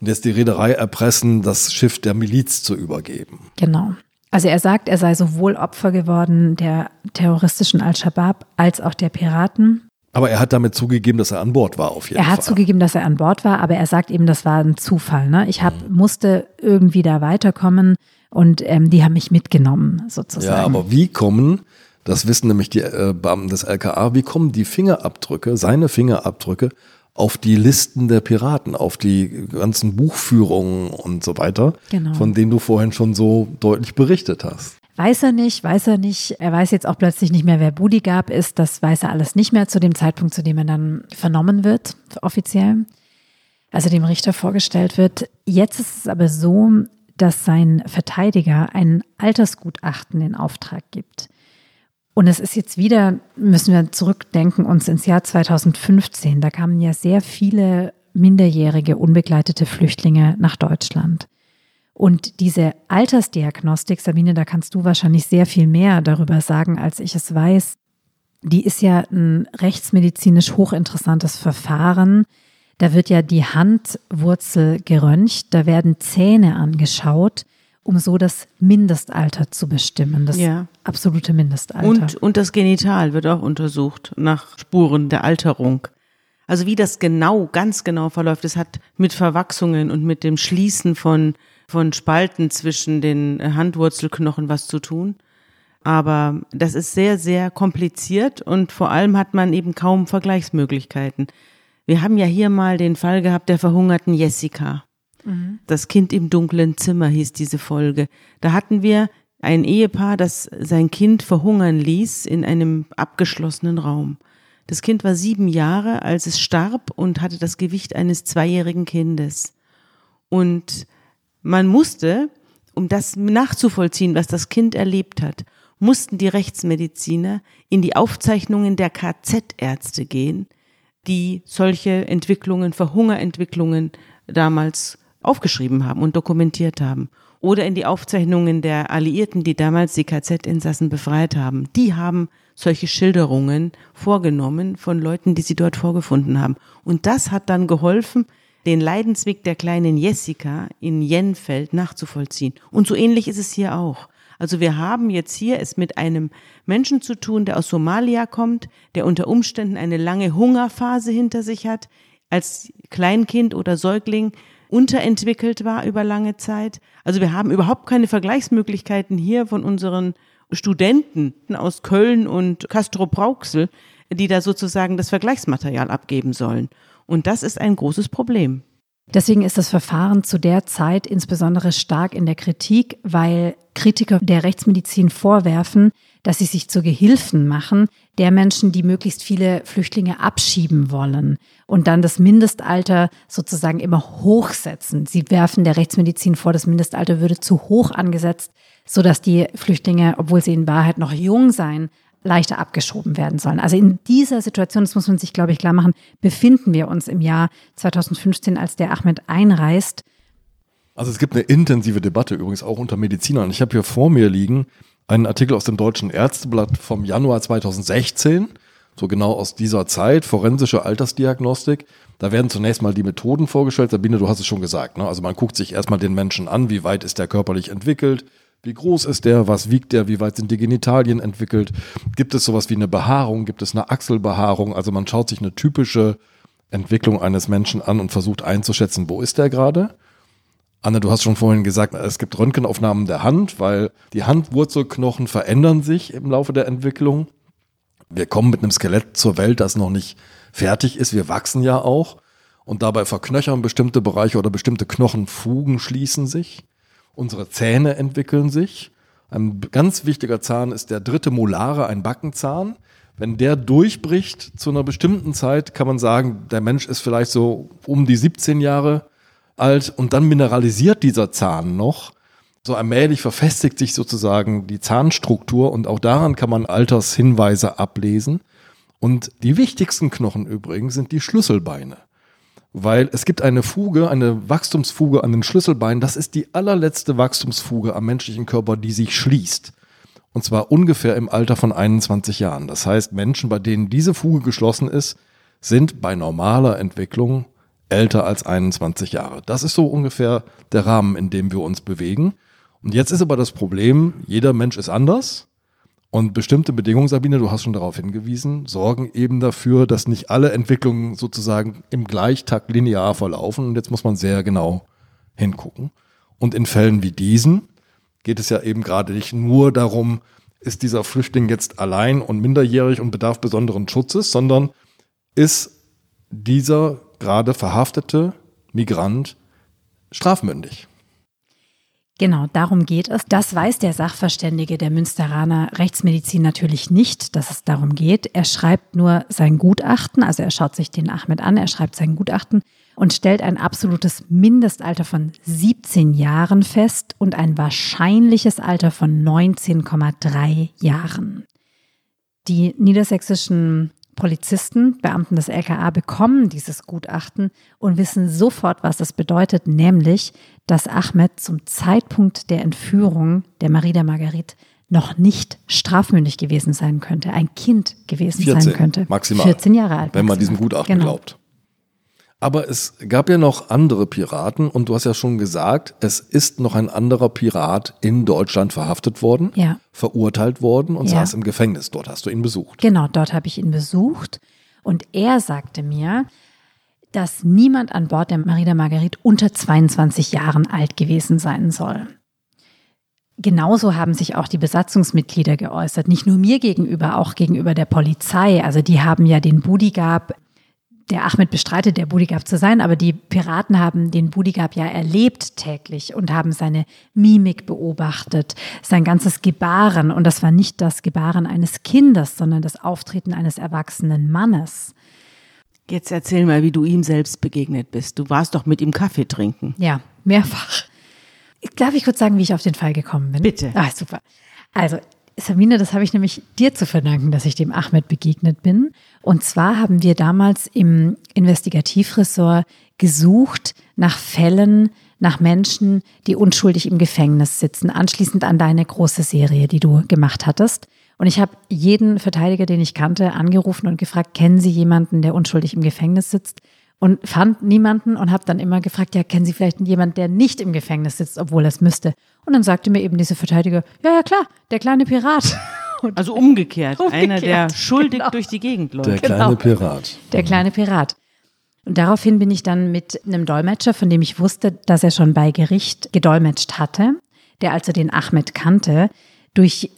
und jetzt die Reederei erpressen, das Schiff der Miliz zu übergeben. Genau. Also er sagt, er sei sowohl Opfer geworden der terroristischen Al-Shabaab als auch der Piraten. Aber er hat damit zugegeben, dass er an Bord war, auf jeden Fall. Er hat Fall. zugegeben, dass er an Bord war, aber er sagt eben, das war ein Zufall. Ne? Ich hab, mhm. musste irgendwie da weiterkommen und ähm, die haben mich mitgenommen, sozusagen. Ja, aber wie kommen, das wissen nämlich die äh, Beamten des LKA, wie kommen die Fingerabdrücke, seine Fingerabdrücke, auf die Listen der Piraten, auf die ganzen Buchführungen und so weiter, genau. von denen du vorhin schon so deutlich berichtet hast. Weiß er nicht, weiß er nicht. Er weiß jetzt auch plötzlich nicht mehr, wer Budi gab ist. Das weiß er alles nicht mehr zu dem Zeitpunkt, zu dem er dann vernommen wird, offiziell. Also dem Richter vorgestellt wird. Jetzt ist es aber so, dass sein Verteidiger ein Altersgutachten in Auftrag gibt. Und es ist jetzt wieder, müssen wir zurückdenken, uns ins Jahr 2015. Da kamen ja sehr viele minderjährige, unbegleitete Flüchtlinge nach Deutschland. Und diese Altersdiagnostik, Sabine, da kannst du wahrscheinlich sehr viel mehr darüber sagen, als ich es weiß. Die ist ja ein rechtsmedizinisch hochinteressantes Verfahren. Da wird ja die Handwurzel geröntgt, da werden Zähne angeschaut um so das Mindestalter zu bestimmen, das ja. absolute Mindestalter. Und, und das Genital wird auch untersucht nach Spuren der Alterung. Also wie das genau, ganz genau verläuft, es hat mit Verwachsungen und mit dem Schließen von, von Spalten zwischen den Handwurzelknochen was zu tun. Aber das ist sehr, sehr kompliziert und vor allem hat man eben kaum Vergleichsmöglichkeiten. Wir haben ja hier mal den Fall gehabt der verhungerten Jessica. Mhm. Das Kind im dunklen Zimmer hieß diese Folge. Da hatten wir ein Ehepaar, das sein Kind verhungern ließ in einem abgeschlossenen Raum. Das Kind war sieben Jahre, als es starb und hatte das Gewicht eines zweijährigen Kindes. Und man musste, um das nachzuvollziehen, was das Kind erlebt hat, mussten die Rechtsmediziner in die Aufzeichnungen der KZ-Ärzte gehen, die solche Entwicklungen, Verhungerentwicklungen damals aufgeschrieben haben und dokumentiert haben. Oder in die Aufzeichnungen der Alliierten, die damals die KZ-Insassen befreit haben. Die haben solche Schilderungen vorgenommen von Leuten, die sie dort vorgefunden haben. Und das hat dann geholfen, den Leidensweg der kleinen Jessica in Jenfeld nachzuvollziehen. Und so ähnlich ist es hier auch. Also wir haben jetzt hier es mit einem Menschen zu tun, der aus Somalia kommt, der unter Umständen eine lange Hungerphase hinter sich hat, als Kleinkind oder Säugling unterentwickelt war über lange Zeit. Also wir haben überhaupt keine Vergleichsmöglichkeiten hier von unseren Studenten aus Köln und Castro Brauxel, die da sozusagen das Vergleichsmaterial abgeben sollen. Und das ist ein großes Problem. Deswegen ist das Verfahren zu der Zeit insbesondere stark in der Kritik, weil Kritiker der Rechtsmedizin vorwerfen, dass sie sich zu Gehilfen machen der Menschen, die möglichst viele Flüchtlinge abschieben wollen und dann das Mindestalter sozusagen immer hochsetzen. Sie werfen der Rechtsmedizin vor, das Mindestalter würde zu hoch angesetzt, sodass die Flüchtlinge, obwohl sie in Wahrheit noch jung seien, leichter abgeschoben werden sollen. Also in dieser Situation, das muss man sich, glaube ich, klar machen, befinden wir uns im Jahr 2015, als der Ahmed einreist. Also es gibt eine intensive Debatte übrigens auch unter Medizinern. Ich habe hier vor mir liegen einen Artikel aus dem Deutschen Ärzteblatt vom Januar 2016, so genau aus dieser Zeit, forensische Altersdiagnostik. Da werden zunächst mal die Methoden vorgestellt. Sabine, du hast es schon gesagt. Ne? Also man guckt sich erstmal den Menschen an, wie weit ist der körperlich entwickelt, wie groß ist der, was wiegt der, wie weit sind die Genitalien entwickelt, gibt es sowas wie eine Behaarung, gibt es eine Achselbehaarung. Also man schaut sich eine typische Entwicklung eines Menschen an und versucht einzuschätzen, wo ist der gerade. Anne, du hast schon vorhin gesagt, es gibt Röntgenaufnahmen der Hand, weil die Handwurzelknochen verändern sich im Laufe der Entwicklung. Wir kommen mit einem Skelett zur Welt, das noch nicht fertig ist. Wir wachsen ja auch. Und dabei verknöchern bestimmte Bereiche oder bestimmte Knochenfugen schließen sich. Unsere Zähne entwickeln sich. Ein ganz wichtiger Zahn ist der dritte Molare, ein Backenzahn. Wenn der durchbricht zu einer bestimmten Zeit, kann man sagen, der Mensch ist vielleicht so um die 17 Jahre alt und dann mineralisiert dieser Zahn noch. So allmählich verfestigt sich sozusagen die Zahnstruktur und auch daran kann man Altershinweise ablesen. Und die wichtigsten Knochen übrigens sind die Schlüsselbeine. Weil es gibt eine Fuge, eine Wachstumsfuge an den Schlüsselbeinen. Das ist die allerletzte Wachstumsfuge am menschlichen Körper, die sich schließt. Und zwar ungefähr im Alter von 21 Jahren. Das heißt, Menschen, bei denen diese Fuge geschlossen ist, sind bei normaler Entwicklung älter als 21 Jahre. Das ist so ungefähr der Rahmen, in dem wir uns bewegen. Und jetzt ist aber das Problem, jeder Mensch ist anders. Und bestimmte Bedingungen, Sabine, du hast schon darauf hingewiesen, sorgen eben dafür, dass nicht alle Entwicklungen sozusagen im Gleichtakt linear verlaufen. Und jetzt muss man sehr genau hingucken. Und in Fällen wie diesen geht es ja eben gerade nicht nur darum, ist dieser Flüchtling jetzt allein und minderjährig und bedarf besonderen Schutzes, sondern ist dieser gerade verhaftete Migrant strafmündig. Genau, darum geht es. Das weiß der Sachverständige der Münsteraner Rechtsmedizin natürlich nicht, dass es darum geht. Er schreibt nur sein Gutachten, also er schaut sich den Ahmed an, er schreibt sein Gutachten und stellt ein absolutes Mindestalter von 17 Jahren fest und ein wahrscheinliches Alter von 19,3 Jahren. Die niedersächsischen Polizisten, Beamten des LKA bekommen dieses Gutachten und wissen sofort, was das bedeutet, nämlich, dass Ahmed zum Zeitpunkt der Entführung der Marie der Marguerite noch nicht strafmündig gewesen sein könnte, ein Kind gewesen 14, sein könnte. Maximal. 14 Jahre alt. Wenn man diesem Gutachten genau. glaubt. Aber es gab ja noch andere Piraten und du hast ja schon gesagt, es ist noch ein anderer Pirat in Deutschland verhaftet worden, ja. verurteilt worden und ja. saß im Gefängnis. Dort hast du ihn besucht. Genau, dort habe ich ihn besucht und er sagte mir, dass niemand an Bord der Marie der Marguerite unter 22 Jahren alt gewesen sein soll. Genauso haben sich auch die Besatzungsmitglieder geäußert, nicht nur mir gegenüber, auch gegenüber der Polizei. Also die haben ja den Budigab der Ahmed bestreitet, der Bodyguard zu sein, aber die Piraten haben den Bodyguard ja erlebt täglich und haben seine Mimik beobachtet, sein ganzes Gebaren. Und das war nicht das Gebaren eines Kindes, sondern das Auftreten eines erwachsenen Mannes. Jetzt erzähl mal, wie du ihm selbst begegnet bist. Du warst doch mit ihm Kaffee trinken. Ja, mehrfach. Darf ich kurz sagen, wie ich auf den Fall gekommen bin? Bitte. Ah, super. Also, Sabine, das habe ich nämlich dir zu verdanken, dass ich dem Ahmed begegnet bin. Und zwar haben wir damals im Investigativressort gesucht nach Fällen, nach Menschen, die unschuldig im Gefängnis sitzen, anschließend an deine große Serie, die du gemacht hattest. Und ich habe jeden Verteidiger, den ich kannte, angerufen und gefragt, kennen Sie jemanden, der unschuldig im Gefängnis sitzt? Und fand niemanden und habe dann immer gefragt, ja, kennen Sie vielleicht jemanden, der nicht im Gefängnis sitzt, obwohl es müsste? Und dann sagte mir eben diese Verteidiger, ja, ja klar, der kleine Pirat. Und also umgekehrt, umgekehrt, einer, der schuldig genau. durch die Gegend läuft. Der kleine genau. Pirat. Der kleine Pirat. Und daraufhin bin ich dann mit einem Dolmetscher, von dem ich wusste, dass er schon bei Gericht gedolmetscht hatte, der also den Ahmed kannte, durch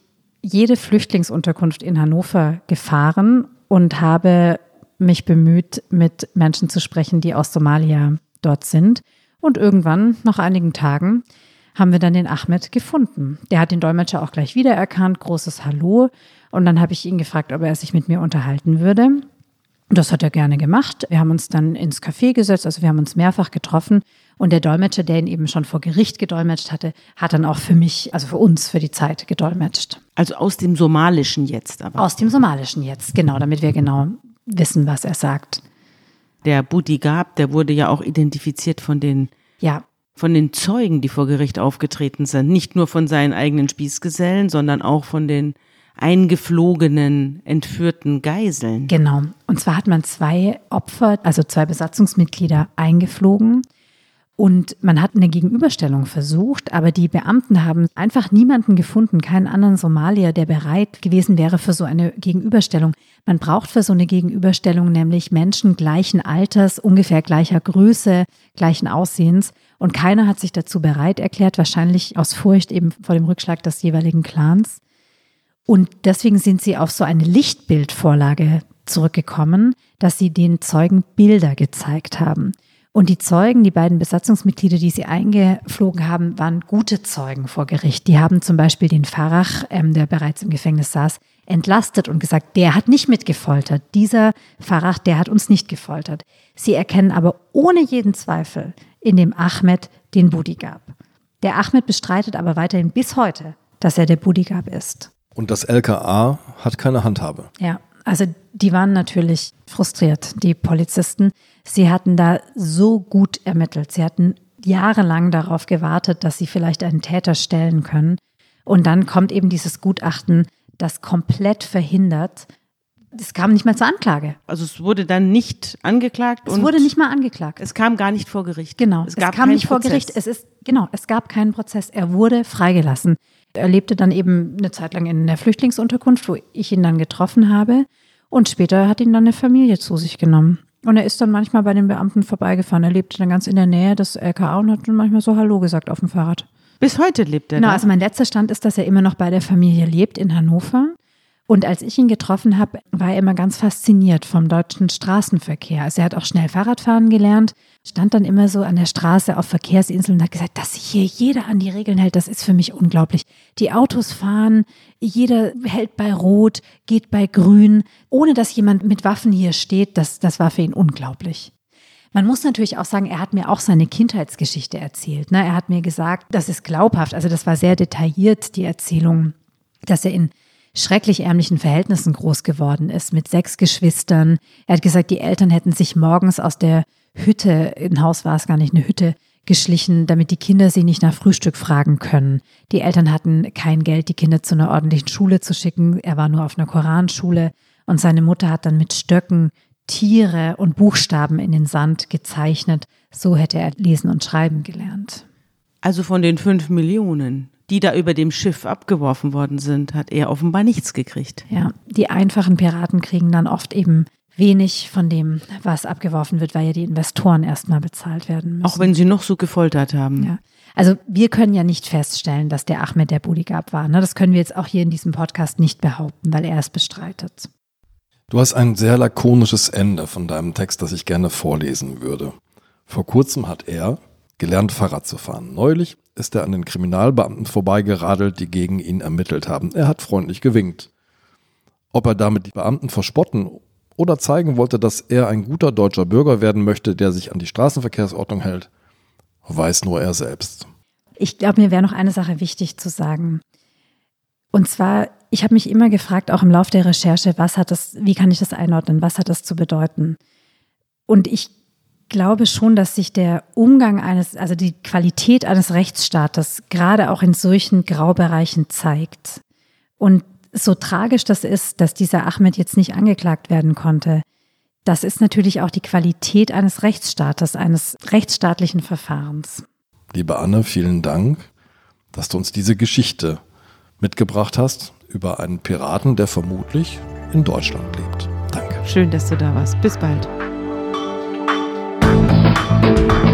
jede Flüchtlingsunterkunft in Hannover gefahren und habe mich bemüht, mit Menschen zu sprechen, die aus Somalia dort sind. Und irgendwann, nach einigen Tagen, haben wir dann den Ahmed gefunden. Der hat den Dolmetscher auch gleich wiedererkannt, großes Hallo. Und dann habe ich ihn gefragt, ob er sich mit mir unterhalten würde. Das hat er gerne gemacht. Wir haben uns dann ins Café gesetzt, also wir haben uns mehrfach getroffen. Und der Dolmetscher, der ihn eben schon vor Gericht gedolmetscht hatte, hat dann auch für mich, also für uns, für die Zeit gedolmetscht. Also aus dem Somalischen jetzt aber. Aus dem Somalischen jetzt, genau, damit wir genau wissen, was er sagt. Der Budigab, der wurde ja auch identifiziert von den ja von den Zeugen, die vor Gericht aufgetreten sind, nicht nur von seinen eigenen Spießgesellen, sondern auch von den eingeflogenen, entführten Geiseln. Genau. Und zwar hat man zwei Opfer, also zwei Besatzungsmitglieder eingeflogen. Und man hat eine Gegenüberstellung versucht, aber die Beamten haben einfach niemanden gefunden, keinen anderen Somalier, der bereit gewesen wäre für so eine Gegenüberstellung. Man braucht für so eine Gegenüberstellung nämlich Menschen gleichen Alters, ungefähr gleicher Größe, gleichen Aussehens. Und keiner hat sich dazu bereit erklärt, wahrscheinlich aus Furcht eben vor dem Rückschlag des jeweiligen Clans. Und deswegen sind sie auf so eine Lichtbildvorlage zurückgekommen, dass sie den Zeugen Bilder gezeigt haben. Und die Zeugen, die beiden Besatzungsmitglieder, die sie eingeflogen haben, waren gute Zeugen vor Gericht. Die haben zum Beispiel den Farach, ähm, der bereits im Gefängnis saß, entlastet und gesagt, der hat nicht mitgefoltert. Dieser Farach, der hat uns nicht gefoltert. Sie erkennen aber ohne jeden Zweifel in dem Ahmed den Budigab. Der Ahmed bestreitet aber weiterhin bis heute, dass er der Budigab ist. Und das LKA hat keine Handhabe. Ja, also die waren natürlich frustriert, die Polizisten. Sie hatten da so gut ermittelt. Sie hatten jahrelang darauf gewartet, dass sie vielleicht einen Täter stellen können. Und dann kommt eben dieses Gutachten, das komplett verhindert. Es kam nicht mehr zur Anklage. Also es wurde dann nicht angeklagt. Es wurde nicht mal angeklagt. Es kam gar nicht vor Gericht. Genau, es, es kam nicht Prozess. vor Gericht. Es ist genau, es gab keinen Prozess. Er wurde freigelassen. Er lebte dann eben eine Zeit lang in der Flüchtlingsunterkunft, wo ich ihn dann getroffen habe. Und später hat ihn dann eine Familie zu sich genommen. Und er ist dann manchmal bei den Beamten vorbeigefahren. Er lebte dann ganz in der Nähe des LKA und hat dann manchmal so Hallo gesagt auf dem Fahrrad. Bis heute lebt er. Genau, da? also mein letzter Stand ist, dass er immer noch bei der Familie lebt in Hannover. Und als ich ihn getroffen habe, war er immer ganz fasziniert vom deutschen Straßenverkehr. Also er hat auch schnell Fahrradfahren gelernt, stand dann immer so an der Straße auf Verkehrsinseln und hat gesagt, dass sich hier jeder an die Regeln hält, das ist für mich unglaublich. Die Autos fahren, jeder hält bei Rot, geht bei Grün, ohne dass jemand mit Waffen hier steht, das, das war für ihn unglaublich. Man muss natürlich auch sagen, er hat mir auch seine Kindheitsgeschichte erzählt. Ne? Er hat mir gesagt, das ist glaubhaft, also das war sehr detailliert, die Erzählung, dass er in schrecklich ärmlichen Verhältnissen groß geworden ist, mit sechs Geschwistern. Er hat gesagt, die Eltern hätten sich morgens aus der Hütte, im Haus war es gar nicht eine Hütte, geschlichen, damit die Kinder sie nicht nach Frühstück fragen können. Die Eltern hatten kein Geld, die Kinder zu einer ordentlichen Schule zu schicken. Er war nur auf einer Koranschule und seine Mutter hat dann mit Stöcken Tiere und Buchstaben in den Sand gezeichnet. So hätte er lesen und schreiben gelernt. Also von den fünf Millionen, die da über dem Schiff abgeworfen worden sind, hat er offenbar nichts gekriegt. Ja, die einfachen Piraten kriegen dann oft eben wenig von dem, was abgeworfen wird, weil ja die Investoren erstmal bezahlt werden müssen. Auch wenn sie noch so gefoltert haben. Ja. Also wir können ja nicht feststellen, dass der Ahmed der Bodyguard war. Ne? Das können wir jetzt auch hier in diesem Podcast nicht behaupten, weil er es bestreitet. Du hast ein sehr lakonisches Ende von deinem Text, das ich gerne vorlesen würde. Vor kurzem hat er, gelernt, Fahrrad zu fahren. Neulich ist er an den Kriminalbeamten vorbeigeradelt, die gegen ihn ermittelt haben. Er hat freundlich gewinkt. Ob er damit die Beamten verspotten oder zeigen wollte, dass er ein guter deutscher Bürger werden möchte, der sich an die Straßenverkehrsordnung hält, weiß nur er selbst. Ich glaube, mir wäre noch eine Sache wichtig zu sagen. Und zwar, ich habe mich immer gefragt, auch im Laufe der Recherche, was hat das, wie kann ich das einordnen, was hat das zu bedeuten? Und ich glaube schon, dass sich der Umgang eines, also die Qualität eines Rechtsstaates gerade auch in solchen Graubereichen zeigt. Und so tragisch das ist, dass dieser Ahmed jetzt nicht angeklagt werden konnte, das ist natürlich auch die Qualität eines Rechtsstaates, eines rechtsstaatlichen Verfahrens. Liebe Anne, vielen Dank, dass du uns diese Geschichte mitgebracht hast über einen Piraten, der vermutlich in Deutschland lebt. Danke. Schön, dass du da warst. Bis bald. Thank you.